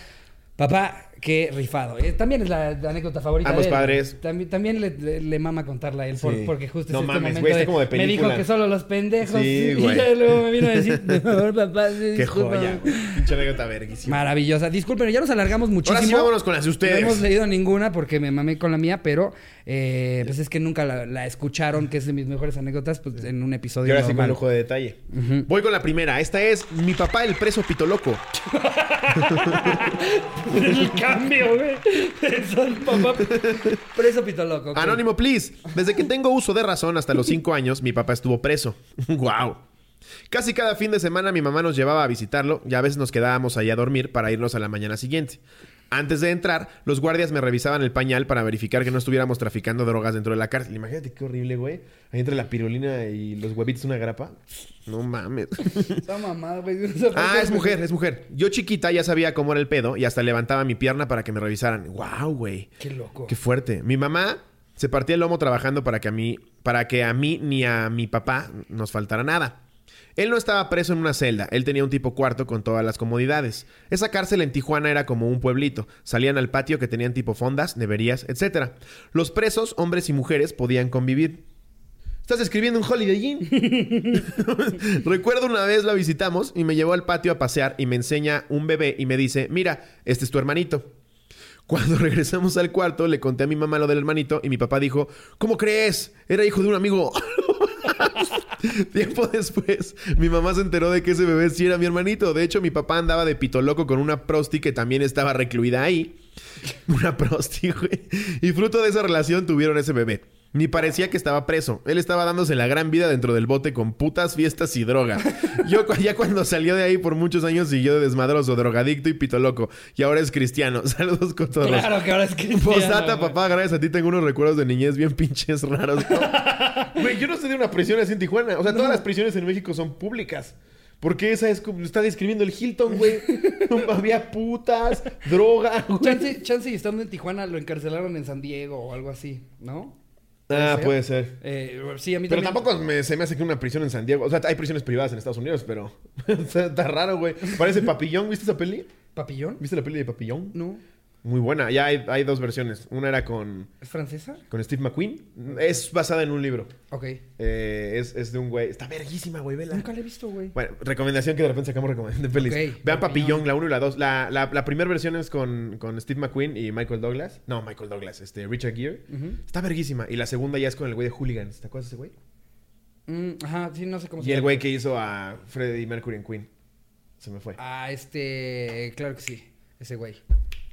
Papá, Qué rifado. Eh, también es la, la anécdota favorita Ambos de él. padres. También, también le, le- le mama contarla a él por- Sí. porque justo No es este mames, momento güey, está de, como de Me dijo película. que solo los pendejos. Sí, y güey. ya luego me vino a decir, papá, sí, Qué discúlpame". joya. Pinche anécdota verguísima. Maravillosa. Disculpen, ya nos alargamos muchísimo. Ahora sí, vámonos con las de No ustedes. hemos leído ninguna porque me mamé con la mía, pero eh, pues es que nunca la, la escucharon, que es de mis mejores anécdotas, pues en un Y episodio ahora sí con normal. lujo de detalle. Voy con la primera. Esta es Mi papá el preso pitoloco. Cambio, güey. Son papá. Preso pito loco. Anónimo, please. Desde que tengo uso de razón hasta los 5 años, mi papá estuvo preso. ¡Wow! Casi cada fin de semana mi mamá nos llevaba a visitarlo y a veces nos quedábamos ahí a dormir para irnos a la mañana siguiente. Antes de entrar, los guardias me revisaban el pañal para verificar que no estuviéramos traficando drogas dentro de la cárcel. Imagínate qué horrible, güey. Ahí entre la pirulina y los huevitos una grapa. No mames. Esa mamada, güey. Ah, es mujer, es mujer. Yo chiquita ya sabía cómo era el pedo y hasta levantaba mi pierna para que me revisaran. ¡Wow, güey! Qué loco. Qué fuerte. Mi mamá se partía el lomo trabajando para que a mí, para que a mí ni a mi papá nos faltara nada. Él no estaba preso en una celda, él tenía un tipo cuarto con todas las comodidades. Esa cárcel en Tijuana era como un pueblito. Salían al patio que tenían tipo fondas, neverías, etc. Los presos, hombres y mujeres, podían convivir. ¿Estás escribiendo un Holiday Inn? Recuerdo una vez la visitamos y me llevó al patio a pasear y me enseña un bebé y me dice, mira, este es tu hermanito. Cuando regresamos al cuarto, le conté a mi mamá lo del hermanito y mi papá dijo, ¿cómo crees? Era hijo de un amigo. Tiempo después, mi mamá se enteró de que ese bebé sí era mi hermanito. De hecho, mi papá andaba de pito loco con una prosti que también estaba recluida ahí. Una prosti, güey. Y fruto de esa relación tuvieron ese bebé. Ni parecía que estaba preso. Él estaba dándose la gran vida dentro del bote con putas, fiestas y droga. Yo ya cuando salió de ahí por muchos años siguió de desmadroso, drogadicto y pito loco. Y ahora es cristiano. Saludos con todos. Claro que ahora es cristiano. Posdata, güey. papá, gracias a ti tengo unos recuerdos de niñez bien pinches raros. ¿no? Güey, yo no sé de una prisión así en Tijuana. O sea, todas las prisiones en México son públicas. Porque esa es como... Está describiendo el Hilton, güey. Había putas, droga, güey. Chance, chance y estando en Tijuana lo encarcelaron en San Diego o algo así, ¿no? Ah, ser? puede ser. Eh, sí, a mí Pero también. tampoco me- se me hace que una prisión en San Diego. O sea, hay prisiones privadas en Estados Unidos, pero. está, está raro, güey. Parece Papillón. ¿Viste esa peli? ¿Papillón? ¿Viste la peli de Papillón? No. Muy buena. Ya hay, hay dos versiones. Una era con, ¿Es francesa? con Steve McQueen. Es basada en un libro. Ok. Eh, es, es de un güey. Está verguísima, güey. Vela. Nunca la he visto, güey. Bueno, recomendación que de repente sacamos recomendación de pelis. Ok, Vean Papillón. La 1 y la 2. La, la, la primera versión es con, con Steve McQueen y Michael Douglas. No, Michael Douglas, este, Richard Gere. Está verguísima. Y la segunda ya es con el güey de Hooligans. ¿Te acuerdas de ese güey? Mm, ajá, sí, no sé cómo se Y el güey que hizo a Freddie Mercury en Queen. Se me fue. Ah, este. Claro que sí. Ese güey.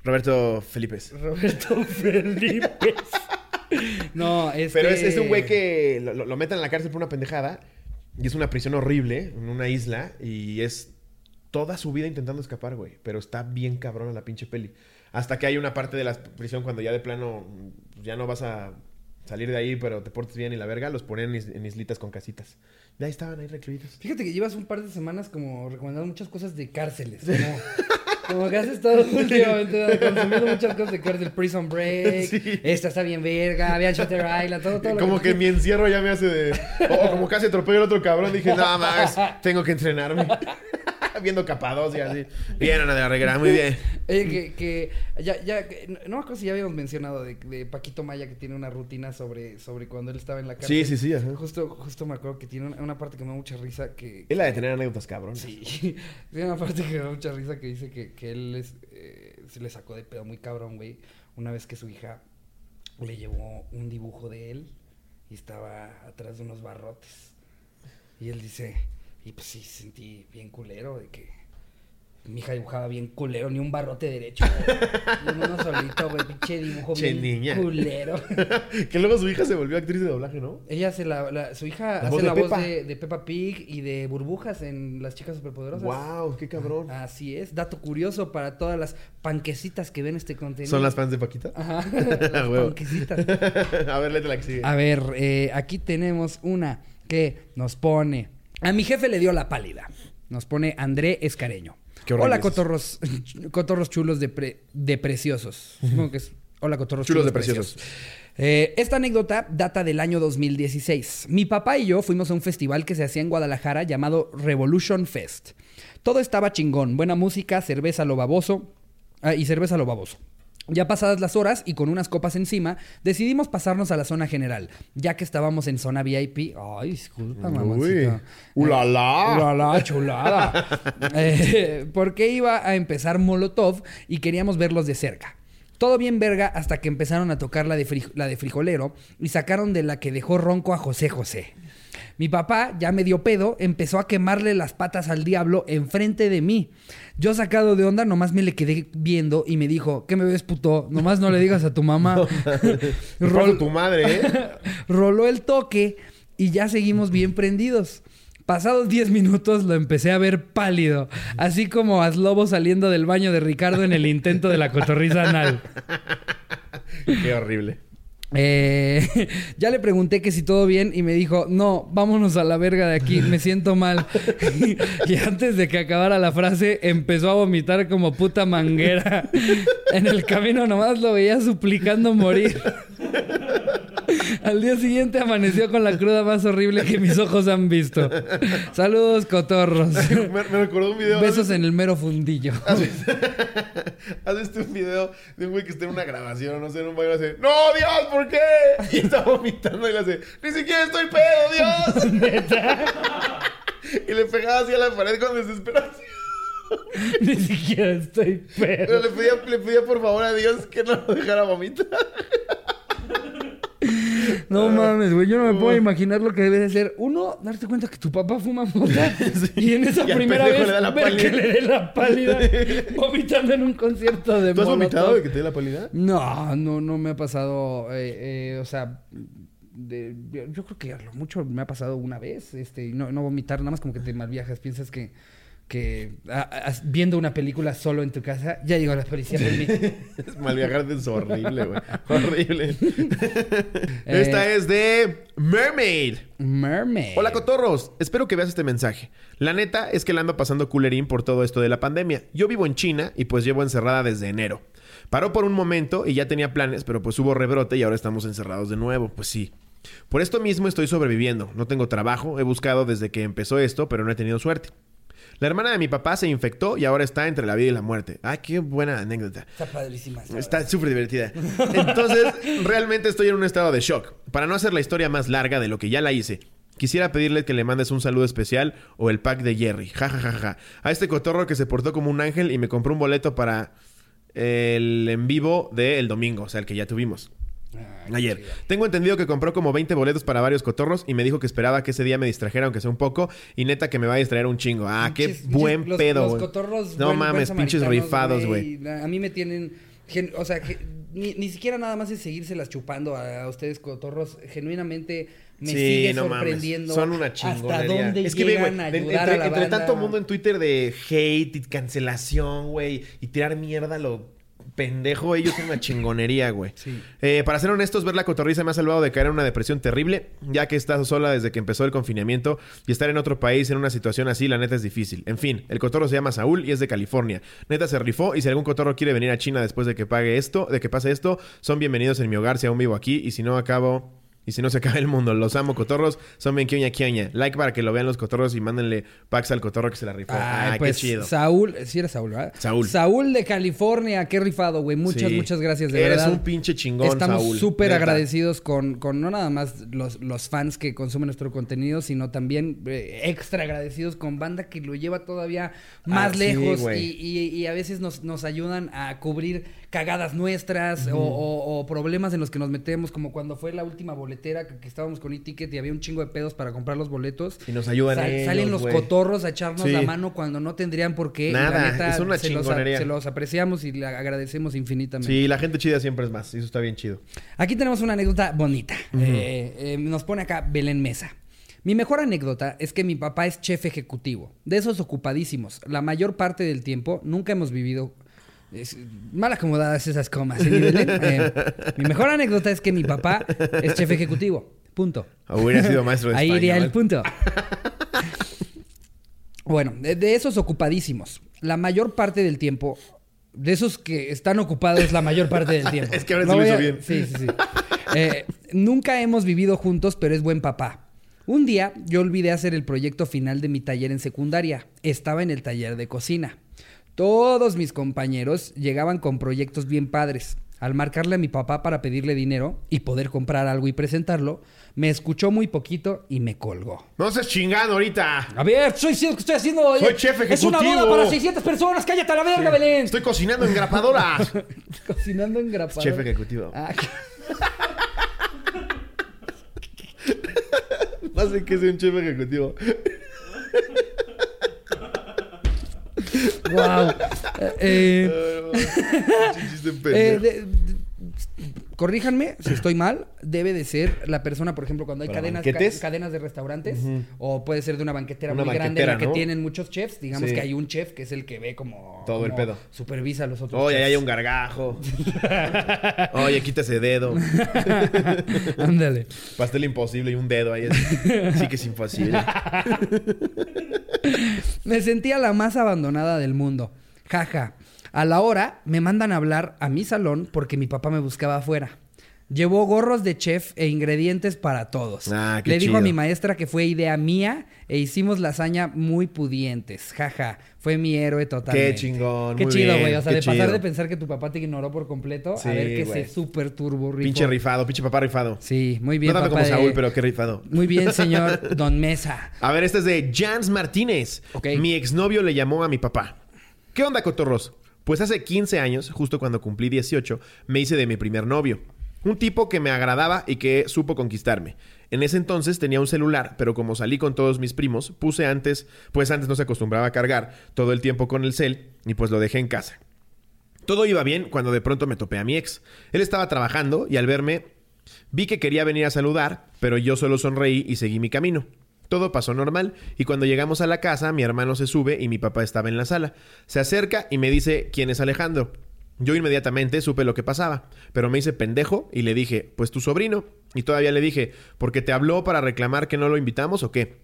Roberto Felipe. Roberto Felipe. no, este. Pero es, es un güey que lo, meten en la cárcel por una pendejada. Y es una prisión horrible en una isla. Y es toda su vida intentando escapar, güey. Pero está bien cabrona la pinche peli. Hasta que hay una parte de la prisión cuando ya de plano mm, ya no vas a salir de ahí, pero te portes bien y la verga, los ponen en, is- en islitas con casitas. Y ahí estaban ahí recluidos. Fíjate que llevas un par de semanas como recomendando muchas cosas de cárceles. Como, como que has estado últimamente consumiendo muchas cosas de cárcel. Prison Break. Sí. Esta está bien verga. Vean Shutter Island. Todo, todo lo Como que mi encierro ya me hace de. O, o como casi atropello al otro cabrón. Dije, nada más, tengo que entrenarme. Viendo Capadocia así. Bien, Ana de la Reguera, muy bien. Oye, que, que ya, ya, que- no no me acuerdo si ya habíamos mencionado de, de Paquito Maya que tiene una rutina sobre, sobre cuando él estaba en la cárcel. Sí, sí, sí. Ajá. Justo, justo me acuerdo que tiene una, una parte que me da mucha risa que... Es la de tener anécdotas cabrón. Sí, tiene una parte que me da mucha risa que dice que, que él es, eh, se le sacó de pedo muy cabrón, güey. Una vez que su hija le llevó un dibujo de él y estaba atrás de unos barrotes. Y él dice, y pues sí, sentí bien culero de que mi hija dibujaba bien culero, ni un barrote derecho. güey. Uno solito, güey, pinche dibujo Che, bien niña. culero. que luego su hija se volvió actriz de doblaje, ¿no? Ella hace la, la- su hija La hace voz la voz de, de Peppa Pig y de burbujas en Las Chicas Superpoderosas. Wow, qué cabrón. Así es, dato curioso para todas las panquecitas que ven este contenido. ¿Son las fans de Paquita? Ajá, las panquecitas. A ver, léete la que sigue. A ver, eh, aquí tenemos una que nos pone. A mi jefe le dio la pálida. Nos pone André Escareño. Qué Hola, cotorros, cotorros chulos de, pre- de preciosos. Supongo que es. Hola, cotorros Chulos chulos, de preciosos. Eh, esta anécdota data del año 2016. Mi papá y yo fuimos a un festival que se hacía en Guadalajara llamado Revolution Fest. Todo estaba chingón, buena música, cerveza lo baboso ah, y cerveza lo baboso. Ya pasadas las horas y con unas copas encima, decidimos pasarnos a la zona general, ya que estábamos en zona VIP. Ay, disculpa, mamacita. ¡Ulala! ¡Ulala, chulada! Eh, porque iba a empezar Molotov y queríamos verlos de cerca. Todo bien verga hasta que empezaron a tocar la de, la de frijolero y sacaron de la que dejó ronco a José José. Mi papá, ya medio pedo, empezó a quemarle las patas al diablo enfrente de mí. Yo sacado de onda, nomás me le quedé viendo y me dijo, ¿qué me ves, puto? Nomás no le digas a tu mamá. Rol... tu madre, ¿eh? Roló el toque y ya seguimos bien prendidos. Pasados 10 minutos lo empecé a ver pálido, así como a Slobo saliendo del baño de Ricardo en el intento de la cotorriza anal. Qué horrible. Eh, ya le pregunté que si todo bien y me dijo, no, vámonos a la verga de aquí, me siento mal. y antes de que acabara la frase, empezó a vomitar como puta manguera. en el camino nomás lo veía suplicando morir. Al día siguiente amaneció con la cruda más horrible que mis ojos han visto. Saludos, cotorros. Me, me recordó un video. Besos en el mero fundillo. ¿Has visto, has visto un video de un güey que está en una grabación, no sé, en un y hace, ¡No, Dios, ¿por qué? Y está vomitando y le hace, ¡Ni siquiera estoy pedo, Dios! y le pegaba así a la pared con desesperación. Ni siquiera estoy Pero pedo. le pedía, le pedía por favor a Dios que no lo dejara vomitar. No mames, güey. Yo no me puedo imaginar lo que debe de ser. Uno, darte cuenta que tu papá fuma mota. Y en esa Y primera vez, le da la ver pálida. que le dé la pálida. vomitando en un concierto de ¿Tú has Molotov. vomitado de que te dé la pálida? No, no, no me ha pasado. eh, eh, o sea, de- yo creo que a lo mucho me ha pasado una vez. Este, y no, no vomitar, nada más como que te malviajas. Piensas que. Que a- a- viendo una película solo en tu casa, ya llegó la policía por mí. Malviajar es horrible, güey. Horrible. Eh. Esta es de Mermaid. Mermaid. Hola cotorros, espero que veas este mensaje. La neta es que la ando pasando culerín por todo esto de la pandemia. Yo vivo en China y pues llevo encerrada desde enero. Paró por un momento y ya tenía planes, pero pues hubo rebrote y ahora estamos encerrados de nuevo. Pues sí. Por esto mismo estoy sobreviviendo. No tengo trabajo, he buscado desde que empezó esto, pero no he tenido suerte. La hermana de mi papá se infectó y ahora está entre la vida y la muerte. Ay, qué buena anécdota. Está padrísima. Está súper divertida. Entonces, realmente estoy en un estado de shock. Para no hacer la historia más larga de lo que ya la hice, quisiera pedirle que le mandes un saludo especial o el pack de Jerry. Ja, ja, ja, ja. A este cotorro que se portó como un ángel y me compró un boleto para el en vivo del domingo, o sea, el que ya tuvimos. Ah, Ayer. Tengo entendido que compró como 20 boletos para varios cotorros y me dijo que esperaba que ese día me distrajera, aunque sea un poco. Y neta que me va a distraer un chingo. Ah, qué buen los- pedo, Los cotorros. No buen- mames, buen pinches rifados, güey. A mí me tienen. o sea, que ni, ni siquiera nada más es seguírselas chupando a, a ustedes, cotorros. Genuinamente me Sí, sigue no mames. sorprendiendo. Son una Hasta chingonería. dónde es que llegan a ayudar entre, a la entre banda. tanto mundo en Twitter de hate y cancelación, güey, y tirar mierda lo pendejo, ellos son una chingonería, güey. Sí. Eh, para ser honestos, ver la cotorriza me ha salvado de caer en una depresión terrible, ya que he estado sola desde que empezó el confinamiento y estar en otro país en una situación así, la neta es difícil. En fin, el cotorro se llama Saúl y es de California. Neta se rifó y si algún cotorro quiere venir a China después de que pague esto, de que pase esto, son bienvenidos en mi hogar si aún vivo aquí y si no acabo... Y si no se acaba el mundo, los amo, cotorros. Son bien quioña quioña. Like para que lo vean los cotorros y mándenle packs al cotorro que se la rifó. Ay, ah, pues, qué chido. Saúl, sí era Saúl, ¿verdad? Saúl. Saúl de California, qué rifado, güey. Muchas, Sí. muchas gracias, de Eres verdad. un pinche chingón, Estamos Saúl. súper Neta. agradecidos con, con no nada más los, los fans que consumen nuestro contenido, sino también eh, extra agradecidos con banda que lo lleva todavía más Ah, lejos y, y- y a veces nos, nos ayudan a cubrir cagadas nuestras o, o- o problemas en los que nos metemos, como cuando fue la última boletera que, que estábamos con e-ticket y había un chingo de pedos para comprar los boletos. Y nos ayudan Sal- ellos, salen los cotorros a echarnos Sí. la mano cuando no tendrían por qué. Nada, la neta, es una se los, chingonería. se los apreciamos y le agradecemos infinitamente. Sí, la gente chida siempre es más. Eso está bien chido. Aquí tenemos una anécdota bonita. Eh, eh, nos pone acá Belén Mesa. Mi mejor anécdota es que mi papá es chef ejecutivo, de esos ocupadísimos. La mayor parte del tiempo nunca hemos vivido es- mal acomodadas esas comas. Eh, mi mejor anécdota es que mi papá es chef ejecutivo. Punto. Hubiera sido maestro de Ahí iría el punto. bueno, de, de esos ocupadísimos. La mayor parte del tiempo, de esos que están ocupados la mayor parte del tiempo. Es que ahora sí No lo voy hizo a- bien. Sí, sí, sí. Eh, nunca hemos vivido juntos, pero es buen papá. Un día yo olvidé hacer el proyecto final de mi taller en secundaria. Estaba en el taller de cocina. Todos mis compañeros llegaban con proyectos bien padres. Al marcarle a mi papá para pedirle dinero y poder comprar algo y presentarlo, me escuchó muy poquito y me colgó. No seas chingando ahorita. A ver, estoy diciendo que estoy haciendo. Soy chef Es una ejecutivo. boda para 600 personas. Cállate a la verga, Belén. Estoy cocinando en grapadoras. cocinando en grapado. Chef ejecutivo. Ah, No sé qué es un chef ejecutivo. Wow. Eh, eh, de- de- corríjanme si estoy mal. Debe de ser la persona, por ejemplo, cuando hay ¿Para cadenas, banquetes? ca- cadenas de restaurantes. O puede ser de una banquetera Una muy grande en la que ¿no? tienen muchos chefs. Digamos Sí. que hay un chef que es el que ve como... Todo el pedo. Supervisa a los otros Oye, ahí hay un gargajo. Oye, quita ese dedo. Ándale. Pastel imposible y un dedo ahí. Sí que es imposible. Me sentía la más abandonada del mundo. Jaja. A la hora me mandan a hablar a mi salón porque mi papá me buscaba afuera. Llevó gorros de chef e ingredientes para todos. Ah, qué Le dijo a mi maestra que fue idea mía e hicimos lasaña muy pudientes. Jaja. Fue mi héroe totalmente. Qué chingón, Qué muy chido, güey. O sea, de pasar de pensar que tu papá te ignoró por completo Sí, a ver que se super turbo rifó. Pinche rifado, pinche papá rifado. Sí, muy bien, no tanto como de- Saúl, pero qué rifado. Muy bien, señor Don Mesa. A ver, este es de Jans Martínez. Ok. Mi exnovio le llamó a mi papá. ¿Qué onda, cotorros? Pues hace 15 años, justo cuando cumplí 18, me hice de mi primer novio. Un tipo que me agradaba y que supo conquistarme. En ese entonces tenía un celular, pero como salí con todos mis primos, puse antes, pues antes no se acostumbraba a cargar todo el tiempo con el cel y pues lo dejé en casa. Todo iba bien cuando de pronto me topé a mi ex. Él estaba trabajando y al verme vi que quería venir a saludar, pero yo solo sonreí y seguí mi camino. Todo pasó normal y cuando llegamos a la casa mi hermano se sube y mi papá estaba en la sala. Se acerca y me dice quién es Alejandro. Yo inmediatamente supe lo que pasaba, pero me hice pendejo y le dije, pues tu sobrino. Y todavía le dije, ¿porque te habló para reclamar que no lo invitamos o qué?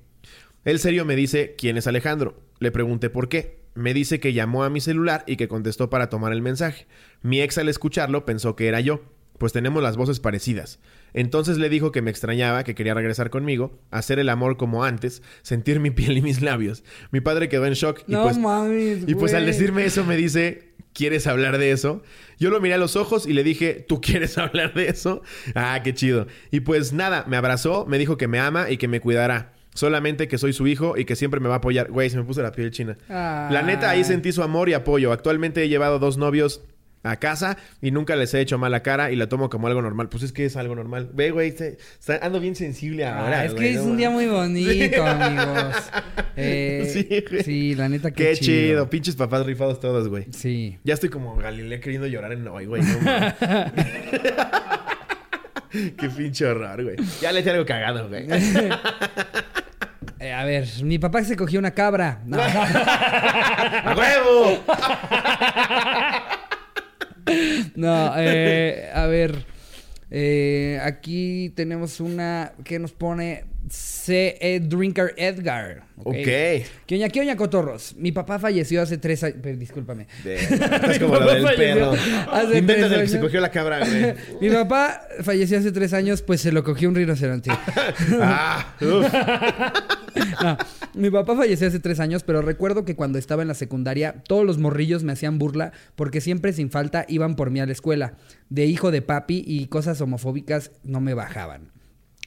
Él serio me dice, ¿quién es Alejandro? Le pregunté por qué. Me dice que llamó a mi celular y que contestó para tomar el mensaje. Mi ex al escucharlo pensó que era yo, pues tenemos las voces parecidas. Entonces le dijo que me extrañaba, que quería regresar conmigo, hacer el amor como antes, sentir mi piel y mis labios. Mi padre quedó en shock y No pues, mames, y pues al decirme eso me dice, ¿quieres hablar de eso? Yo lo miré a los ojos y le dije, ¿tú quieres hablar de eso? Ah, qué chido. Y pues nada, me abrazó, me dijo que me ama y que me cuidará. Solamente que soy su hijo y que siempre me va a apoyar. Güey, se me puso la piel china. La neta, ahí sentí su amor y apoyo. Actualmente he llevado dos novios a casa y nunca les he hecho mala cara y la tomo como algo normal. Pues es que es algo normal. Ve, güey, ando bien sensible Ah, ahora. es que es no un día muy bonito, amigos. Eh, Sí, güey. sí, la neta, qué, Qué chido. Pinches papás rifados todos, güey. Sí. Ya estoy como Galilea queriendo llorar en hoy, güey. No. Qué pinche horror, güey. Ya le eché algo cagado, güey. Eh, a ver, mi papá se cogió una cabra. No. ¡A huevo! No, eh, a ver. eh, aquí tenemos una que nos pone C. E. Drinker Edgar. Ok. ¿Qué oña, qué oña, cotorros? Mi papá falleció hace tres años. Discúlpame. Es como papá del perro. hace Inventa tres del que se cogió la cabra, güey. Mi papá falleció hace tres años, pues se lo cogió un rinoceronte. Ah. No, mi papá falleció hace tres años, pero recuerdo que cuando estaba en la secundaria, todos los morrillos me hacían burla porque siempre sin falta iban por mí a la escuela. De hijo de papi y cosas homofóbicas no me bajaban.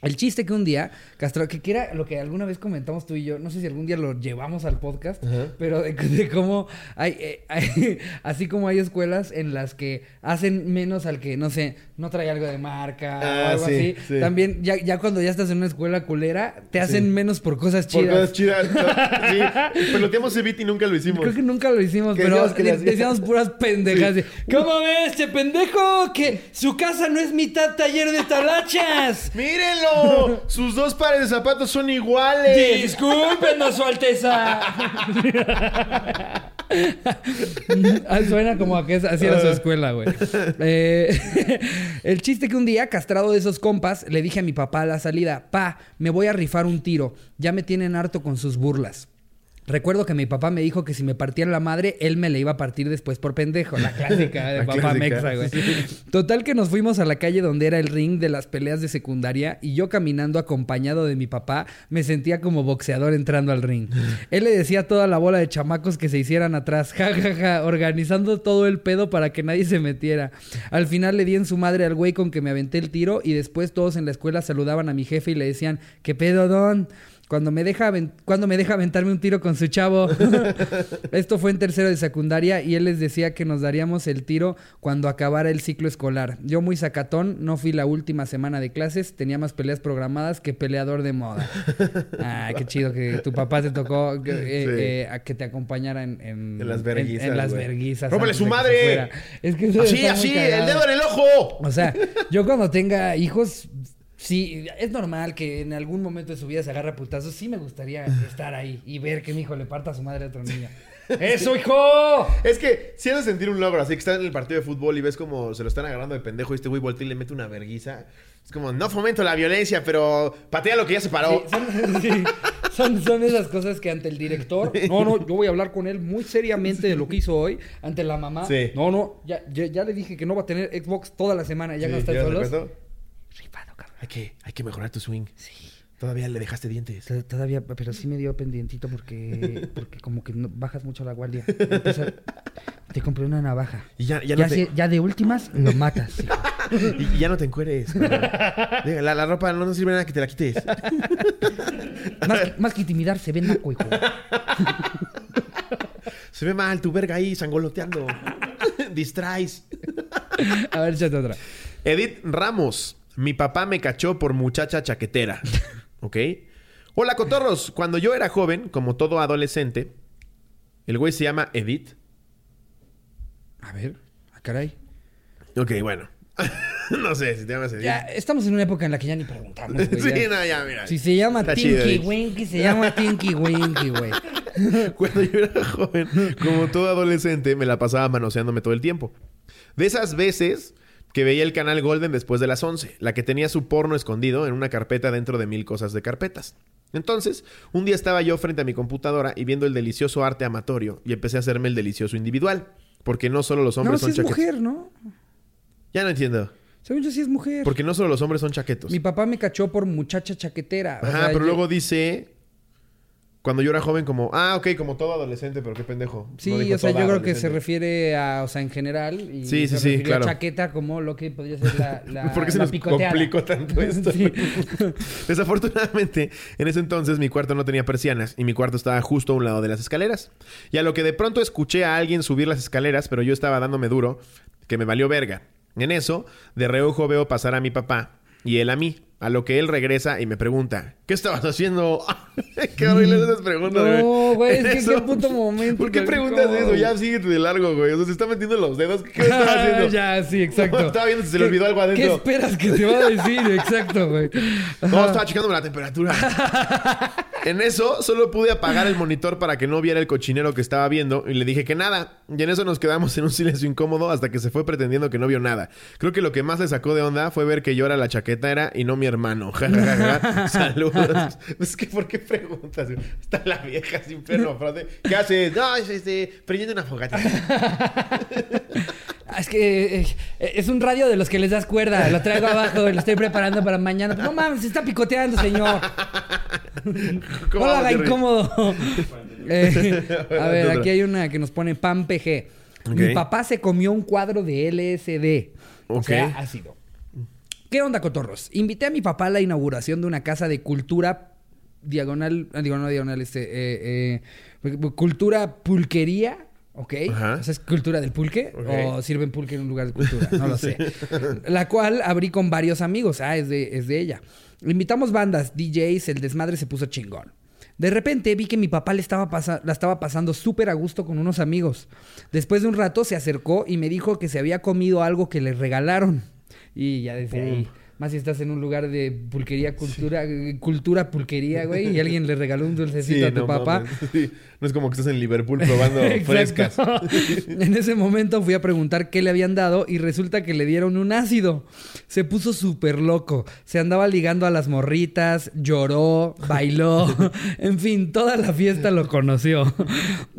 El chiste que un día, Castro, que, era lo que alguna vez comentamos tú y yo, no sé si algún día lo llevamos al podcast, pero de, de cómo hay, eh, hay- así como hay escuelas en las que hacen menos al que, no sé, no trae algo de marca o Ah, algo sí, así. sí. También, ya, ya cuando ya estás en una escuela culera, te hacen Sí. menos por cosas Por chidas. cosas chidas. Sí. Peloteamos y nunca lo hicimos. Creo que nunca lo hicimos, Que pero decíamos que puras pendejas. de, ¿Cómo ves, este pendejo? Que su casa no es mitad taller de talachas. ¡Mírenlo! Sus dos pares de zapatos son iguales. Discúlpenos, su alteza. Ah, Suena como a que es- así era su escuela, güey. Eh, el chiste que un día, castrado de esos compas, le dije a mi papá a la salida, pa, me voy a rifar un tiro. Ya me tienen harto con sus burlas. Recuerdo que mi papá me dijo que si me partían la madre, él me la iba a partir después por pendejo. La clásica de La papá mexa, güey. Total que nos fuimos a la calle donde era el ring de las peleas de secundaria y yo caminando acompañado de mi papá me sentía como boxeador entrando al ring. Él le decía a toda la bola de chamacos que se hicieran atrás, ja, ja, ja, organizando todo el pedo para que nadie se metiera. Al final le di en su madre al güey con que me aventé el tiro y después todos en la escuela saludaban a mi jefe y le decían, ¿qué pedo, don? Cuando me, deja cuando me deja aventarme un tiro con su chavo. Esto fue en tercero de secundaria y él les decía que nos daríamos el tiro cuando acabara el ciclo escolar. Yo muy sacatón, no fui la última semana de clases, tenía más peleas programadas que peleador de moda. Ay, qué chido que tu papá te tocó que, eh, Sí. eh, a que te acompañara en, en, En las verguizas, En, las verguizas. ¡Rómpele su que madre! Es que Así, así, el dedo en el ojo. O sea, yo cuando tenga hijos, sí, es normal que en algún momento de su vida se agarre a putazos. Sí me gustaría estar ahí y ver que mi hijo le parta a su madre a otro niño. ¡Eso, hijo! Es que si has de sentir un logro, así que estás en el partido de fútbol y ves como se lo están agarrando de pendejo y este güey voltea y le mete una verguiza. Es como, no fomento la violencia, pero patea lo que ya se paró. Sí, son, sí, son, son esas cosas que ante el director, no, no, yo voy a hablar con él muy seriamente de lo que hizo hoy, ante la mamá. Sí. No, no, ya, ya, ya le dije que no va a tener Xbox toda la semana, ya no está ¿ya solos. se acuerdo? Rifado. Hay que, hay que mejorar tu swing. Sí. Todavía le dejaste dientes. To- Todavía, pero sí me dio pendientito porque, porque como que no- bajas mucho la guardia. Entonces, te compré una navaja. Y ya, ya Ya, no te, si- ya de últimas lo matas. hijo. y ya no te encueres. La, la ropa no nos sirve nada que te la quites. Más, que- más que intimidar, se ve naco, hijo. Se ve mal tu verga ahí sangoloteando. Distraes. A ver, échate otra. Edith Ramos. Mi papá me cachó por muchacha chaquetera. ¿Ok? Hola, cotorros. Cuando yo era joven, como todo adolescente, el güey se llama Edith. A ver, ah, caray. Ok, bueno. no sé si te llamas Edith. Ya, estamos en una época en la que ya ni preguntamos, güey. sí, ya. no, ya, mira. Si se llama Está chido, Tinky Edith. Winky, se llama Tinky Winky, güey. Cuando yo era joven, como todo adolescente, me la pasaba manoseándome todo el tiempo. De esas veces que veía el canal Golden después de las 11, la que tenía su porno escondido en una carpeta dentro de mil cosas de carpetas. Entonces, un día estaba yo frente a mi computadora y viendo el delicioso arte amatorio y empecé a hacerme el delicioso individual. Porque no solo los No, hombres si son es chaquetos. mujer, ¿no? Ya no entiendo. Según yo sí es mujer. Porque no solo los hombres son chaquetos. Mi papá me cachó por muchacha chaquetera. o Ajá, sea, pero yo- luego dice... Cuando yo era joven, como... Ah, ok, como todo adolescente, pero qué pendejo. Sí, o sea, yo creo que se refiere a, o sea, en general. Y Sí, sí, sí, refirió a claro. chaqueta como lo que podría ser la, la ¿Por qué se nos picoteada. complicó tanto esto? Desafortunadamente, en ese entonces mi cuarto no tenía persianas y mi cuarto estaba justo a un lado de las escaleras. Y a lo que de pronto escuché a alguien subir las escaleras, pero yo estaba dándome duro, que me valió verga. En eso, de reojo veo pasar a mi papá y él a mí. A lo que él regresa y me pregunta, ¿qué estabas haciendo? qué horrible esas preguntas, No, güey, es que eso- qué puto momento. ¿Por qué güey, preguntas no. eso? Ya síguete de largo, güey. O sea, se está metiendo los dedos. ¿Qué estaba haciendo? ya, sí, exacto. Estaba viendo si se le ¿Qué- olvidó algo adentro. ¿Qué esperas que te va a decir? Exacto, güey. No, estaba checándome la temperatura. en eso, solo pude apagar el monitor para que no viera el cochinero que estaba viendo y le dije que nada. Y en eso nos quedamos en un silencio incómodo hasta que se fue pretendiendo que no vio nada. Creo que lo que más le sacó de onda fue ver que yo era la chaquetera y no mi hermano. Ja, es que, ¿por qué preguntas? Está la vieja sin perro. ¿Qué haces? No, es este, prendiendo una fogata. Es que eh, es un radio de los que les das cuerda. Lo traigo abajo y lo estoy preparando para mañana. No mames, se está picoteando, señor. ¿Cómo No lo haga incómodo. Eh, a ver, aquí hay una que nos pone Pam PG. Ok. Mi papá se comió un cuadro de LSD. O sea, ácido. ¿Qué onda, cotorros? Invité a mi papá a la inauguración de una casa de cultura diagonal, ah, digo, no diagonal, este, eh, eh, cultura pulquería, ¿ok? Ajá. O sea, ¿es cultura del pulque? ¿O sirven pulque en un lugar de cultura? No lo sé. La cual abrí con varios amigos. Ah, es de, es de ella. Invitamos bandas, DJs, el desmadre se puso chingón. De repente vi que mi papá le estaba la estaba pasando súper a gusto con unos amigos. Después de un rato se acercó y me dijo que se había comido algo que le regalaron. Y ya desde ahí. Más si estás en un lugar de pulquería, cultura, cultura pulquería, güey, y alguien le regaló un dulcecito a tu no papá. sí. No es como que estás en Liverpool probando frescas. en ese momento fui a preguntar qué le habían dado y resulta que le dieron un ácido. Se puso súper loco. Se andaba ligando a las morritas, lloró, bailó. en fin, toda la fiesta lo conoció.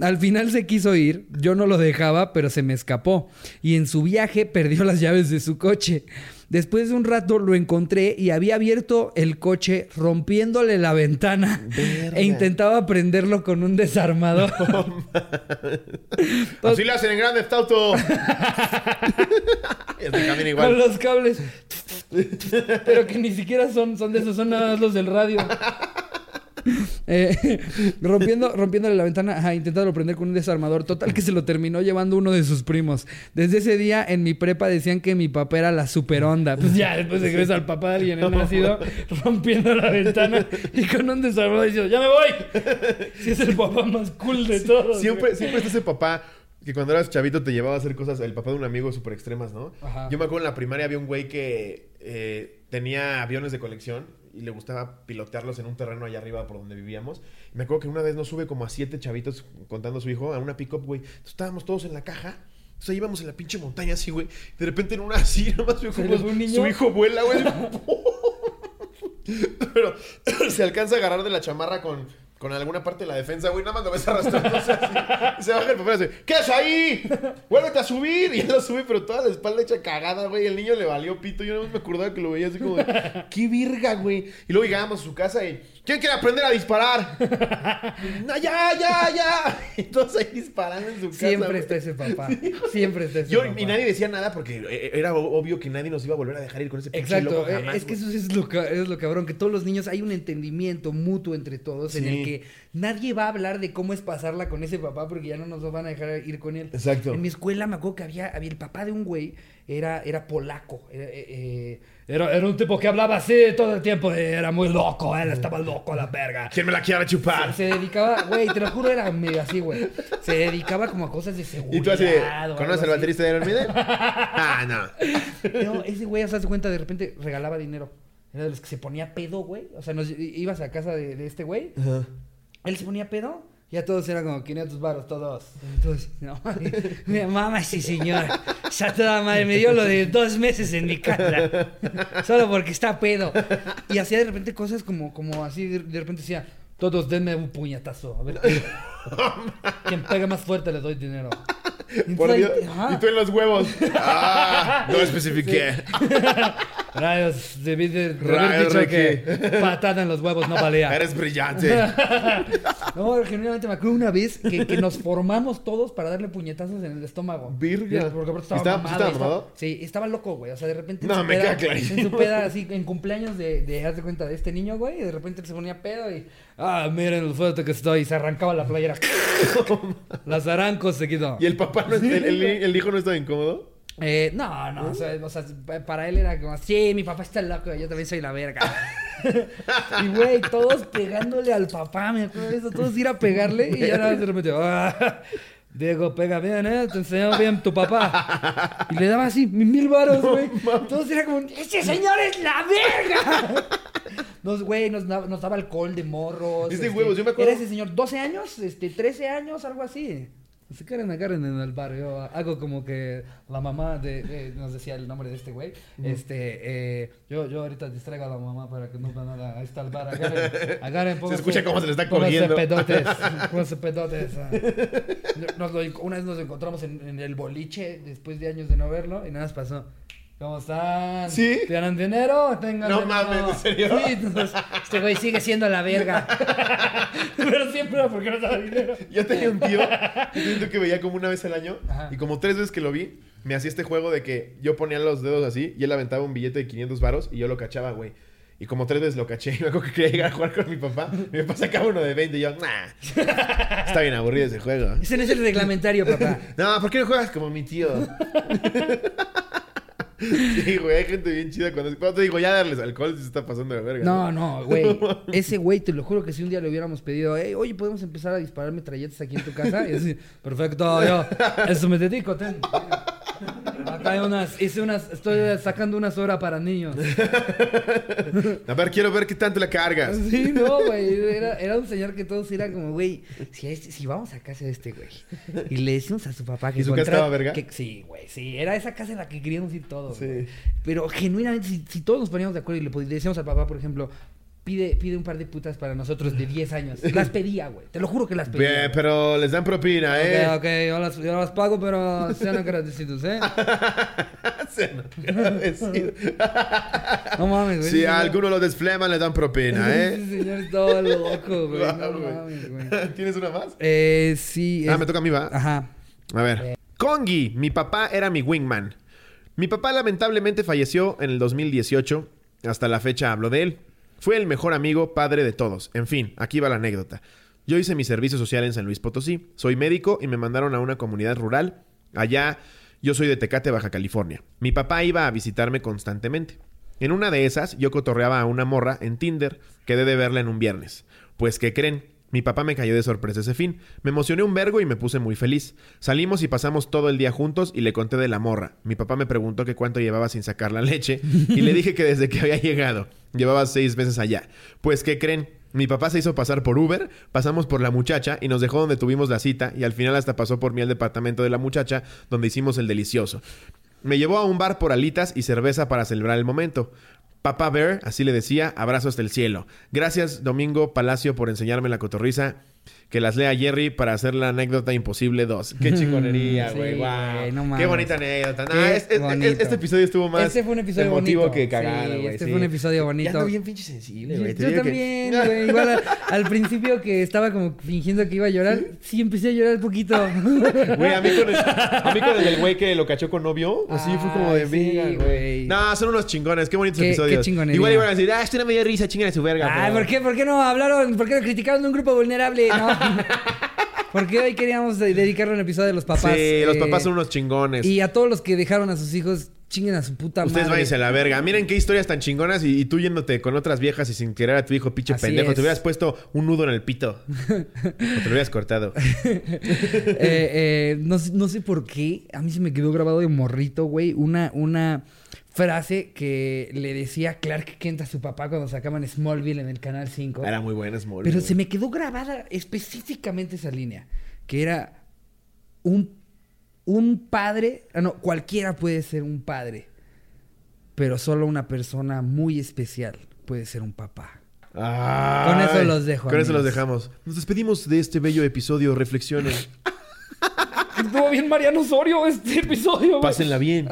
Al final se quiso ir. Yo no lo dejaba, pero se me escapó. Y en su viaje perdió las llaves de su coche. Después de un rato lo encontré y había abierto el coche rompiéndole la ventana Verga. e intentaba prenderlo con un desarmador. Así le hacen en Grande Auto. camina Con los cables. Pero que ni siquiera son, son de esos, son nada más los del radio. Eh, rompiendo, rompiéndole la ventana, ajá, intentándolo prender con un desarmador. Total que se lo terminó llevando uno de sus primos. Desde ese día en mi prepa decían que mi papá era la super onda. Pues ya, después de que ves al papá de alguien en nacido rompiendo la ventana y con un desarmador diciendo, ¡ya me voy! Si es el papá más cool de todos. Siempre, güey. siempre está ese papá que cuando eras chavito te llevaba a hacer cosas, el papá de un amigo súper extremas, ¿no? Ajá. Yo me acuerdo en la primaria había un güey que eh, tenía aviones de colección y le gustaba pilotearlos en un terreno allá arriba por donde vivíamos. Y me acuerdo que una vez nos sube como a siete chavitos contando a su hijo a una pick-up, güey. Entonces estábamos todos en la caja. Entonces ahí íbamos en la pinche montaña así, güey. De repente en una así, nomás veo ¿Se como su hijo vuela, güey. Pero se alcanza a agarrar de la chamarra con, con alguna parte de la defensa, güey. Nada más lo ves arrastrándose así. Se baja el papel dice, ¿qué es ahí? ¡Vuélvete a subir! Y él lo sube, pero toda la espalda hecha cagada, güey. El niño le valió pito. Yo no me acordaba que lo veía así como ¡qué virga, güey! Y luego llegábamos a su casa y, ¿quién quiere aprender a disparar? ¡No, ya, ya, ya! Todos ahí disparando en su casa. Siempre está ese papá. Siempre está ese Yo, papá. y nadie decía nada porque eh, era obvio que nadie nos iba a volver a dejar ir con ese pinche Exacto, loco eh, jamás, es que eso es lo, es lo cabrón, que todos los niños hay un entendimiento mutuo entre todos en el que nadie va a hablar de cómo es pasarla con ese papá porque ya no nos van a dejar ir con él. Exacto. En mi escuela me acuerdo que había, había el papá de un güey, era, era polaco, era, eh, eh, era, era un tipo que hablaba así todo el tiempo, eh, era muy loco, él estaba loco a la verga. ¿Quién me la quiere chupar? Se dedicaba, güey, te lo juro, era medio así, güey. Se dedicaba como a cosas de seguridad. Y tú así, ¿conoces al baterista de Iron Maiden? ah, no. No, ese güey, se cuenta, de repente regalaba dinero. Era de los que se ponía pedo, güey. O sea, nos, ibas a casa de, de este güey. Él se ponía pedo. Ya todos eran como 500 baros, todos. Entonces, no, mi mamá, sí, señor. Esa toda madre me dio lo de dos meses en mi casa. Solo porque está pedo. Y hacía de repente cosas como, como así, de, de repente decía, todos denme un puñetazo. A ver, quien pega más fuerte le doy dinero. Y Por Dios. ajá. Y tú en los huevos. Ah, no especifiqué. Rayos, debí de, de haber Rayos, dicho Ricky. que patada en los huevos no valía. Eres brillante. No, genuinamente me acuerdo una vez que, que nos formamos todos para darle puñetazos en el estómago. Virga. Porque estaba, ¿Estaba- mamado, estaba? Sí, estaba loco, güey. O sea, de repente en No, su me peda, queda clarísimo. En su peda, así, en cumpleaños de, de, haz de cuenta, de este niño, güey. Y de repente él se ponía pedo y... Ah, miren lo fuerte que estoy. Y se arrancaba la playera. Las arancos se quitó. ¿Y el papá, no, el, el- el hijo no estaba incómodo? Eh, no, no, o sea, o sea, pa- para él era como, sí, mi papá está loco, yo también soy la verga. y güey, todos pegándole al papá, me acuerdo de eso, todos ir a pegarle y ya nada más de repente, "Ah, Diego, pega bien, eh, te enseñó bien tu papá. Y le daba así mi- mil varos, güey. todos era como, ese señor es la verga. Nos, güey, nos, da- nos daba alcohol de morros. Es de huevos, yo me acuerdo- Era ese señor, 12 años, este, 13 años, algo así. Se quieren agarren en el barrio. Hago como que la mamá de, de- nos decía el nombre de este güey. Este, eh, yo, yo ahorita distraigo a la mamá para que no vean nada. Ahí está el bar. Agarren, agarren pónganse- escucha cómo se le está cogiendo. pedotes. Pónganse pedotes. ah. Nos lo- una vez nos encontramos en, en el boliche después de años de no verlo y nada más pasó. ¿Cómo están? ¿Sí? ¿Tienen dinero? Tengan No dinero. mames, ¿en serio? Sí, entonces, este güey sigue siendo la verga. Pero siempre porque no daba dinero. Yo tenía un tío, yo tenía un tío que veía como una vez al año Ajá. y como tres veces que lo vi, me hacía este juego de que yo ponía los dedos así y él aventaba un billete de 500 varos y yo lo cachaba, güey. Y como tres veces lo caché y acuerdo que quería llegar a jugar con mi papá. Mi papá sacaba uno de 20 y yo, nah. Está bien aburrido ese juego. Ese no es el reglamentario, papá. No, ¿por qué no juegas como mi tío? Sí, güey, hay gente bien chida cuando, cuando te digo ya darles alcohol si se está pasando de verga. No, no, güey. Ese güey, te lo juro que si un día le hubiéramos pedido, "Ey, oye, podemos empezar a disparar metralletas aquí en tu casa. Y así, perfecto, yo, eso me dedico, ten. Acá hay unas, hice unas, estoy sacando unas horas para niños. A ver, quiero ver qué tanto la cargas. Sí, no, güey. Era, era un señor que todos eran como, güey, si, este- si vamos a casa de este güey y le decimos a su papá que ¿Y su casa estaba verga? que- sí, güey, sí. Era esa casa en la que queríamos ir todos. Sí. güey. Pero genuinamente, si, si todos nos poníamos de acuerdo y le, decíamos al papá, por ejemplo, pide, pide un par de putas para nosotros de 10 años. Las pedía, güey. Te lo juro que las pedía. Bien, pero les dan propina, ¿eh? Ok, yo las, yo las pago, pero sean agradecidos, ¿eh? Se nos agradecido. No mames, güey. Si ese a alguno lo desfleman, le dan propina, Ese ¿eh? señor estaba loco, güey. No mames, güey. ¿Tienes una más? Eh, sí. Ah, es- me toca a mí, va. Ajá. A ver. Kongi, mi papá era mi wingman. Mi papá lamentablemente falleció en el 2018. Hasta la fecha hablo de él. Fue el mejor amigo, padre de todos. En fin, aquí va la anécdota. Yo hice mi servicio social en San Luis Potosí. Soy médico y me mandaron a una comunidad rural. Allá yo soy de Tecate, Baja California. Mi papá iba a visitarme constantemente. En una de esas yo cotorreaba a una morra en Tinder. Quedé de verla en un viernes. Pues, ¿qué creen? Mi papá me cayó de sorpresa ese fin. Me emocioné un vergo y me puse muy feliz. Salimos y pasamos todo el día juntos y le conté de la morra. Mi papá me preguntó que cuánto llevaba sin sacar la leche y le dije que desde que había llegado. Llevaba seis meses allá. Pues, ¿qué creen? Mi papá se hizo pasar por Uber, pasamos por la muchacha y nos dejó donde tuvimos la cita y al final hasta pasó por mí al departamento de la muchacha donde hicimos el delicioso. Me llevó a un bar por alitas y cerveza para celebrar el momento. Papá Bear, así le decía, abrazo hasta el cielo. Gracias, Domingo Palacio, por enseñarme la cotorriza. Que las lea Jerry para hacer la anécdota imposible 2. Qué chingonería, Sí, güey. wow. güey, no Qué bonita anécdota. Qué Nah, es- es- bonito. es- este episodio estuvo más Este fue un episodio emotivo bonito. que cagado, Sí, güey. este fue un episodio bonito. Ya ando bien pinche sensible, güey. Yo también, güey. Igual al principio que estaba como fingiendo que iba a llorar, sí empecé a llorar un poquito. Güey, a mí con el, a mí con el del güey que lo cachó con novio, así fue como de sí, verga, güey. No, son unos chingones, qué bonitos Qué- episodios. qué chingonería. Igual iban a decir, ah, esto no me dio risa, chingan a su verga. Ay, ¿por qué, ¿por qué no hablaron? ¿Por qué no criticaron de un grupo vulnerable? No. Porque hoy queríamos de- dedicarle un episodio a los papás. Sí, los eh, papás son unos chingones. Y a todos los que dejaron a sus hijos, chinguen a su puta Ustedes madre. váyanse a la verga. Miren qué historias tan chingonas y, y tú yéndote con otras viejas y sin querer a tu hijo, pinche Así pendejo. es. Te hubieras puesto un nudo en el pito. o te lo hubieras cortado. Eh, eh, no, sé- no sé por qué. A mí se me quedó grabado de morrito, güey. Una, una frase que le decía Clark Kent a su papá cuando sacaban Smallville en el Canal 5. Era muy buena Small. Pero se me quedó grabada específicamente esa línea. Que era un, un padre. ah, no, cualquiera puede ser un padre. Pero solo una persona muy especial puede ser un papá. Con eso los dejo, Con eso los dejamos. Nos despedimos de este bello episodio. Reflexiones. Estuvo bien Mariano Osorio este episodio. Pásenla bien.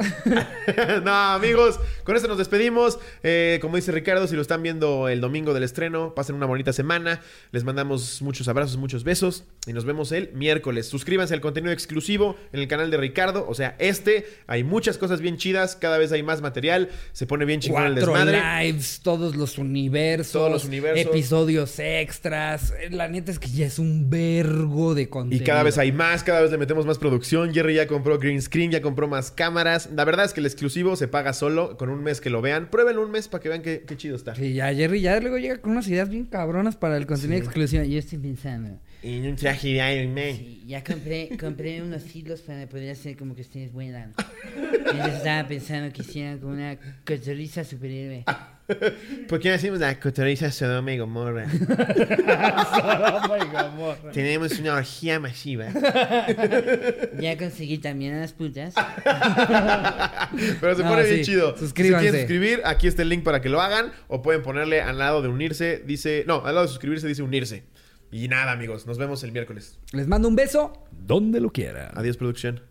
no, amigos, con esto nos despedimos. Eh, como dice Ricardo, si lo están viendo el domingo del estreno, pasen una bonita semana. Les mandamos muchos abrazos, muchos besos. Y nos vemos el miércoles. Suscríbanse al contenido exclusivo en el canal de Ricardo. O sea, este. Hay muchas cosas bien chidas. Cada vez hay más material. Se pone bien chingón el Cuatro desmadre. lives, todos los universos, Todos los universos. episodios extras. La neta es que ya es un vergo de Y contenido. cada vez hay más, cada vez le metemos más producción. Jerry ya compró green screen, ya compró más cámaras. La verdad es que el exclusivo se paga solo con un mes que lo vean. Pruébenlo un mes para que vean qué, qué chido está. Sí, ya Jerry ya luego llega con unas ideas bien cabronas para el contenido exclusivo. Yo estoy pensando. En un traje de Iron Man. Sí, ya compré, compré unos hilos para poder hacer como que ustedes vuelan. Entonces estaba pensando que hicieran como una cotorriza superhéroe. ¿Por qué no hacemos la cotoriza Sodoma y Gomorra? Tenemos una orgía masiva. Ya conseguí también a las putas. Pero se No, pone bien chido. Suscríbanse. Si quieren suscribir, aquí está el link para que lo hagan. O pueden ponerle al lado de unirse, dice... No, al lado de suscribirse dice unirse. Y nada, amigos. Nos vemos el miércoles. Les mando un beso donde lo quiera. Adiós, producción.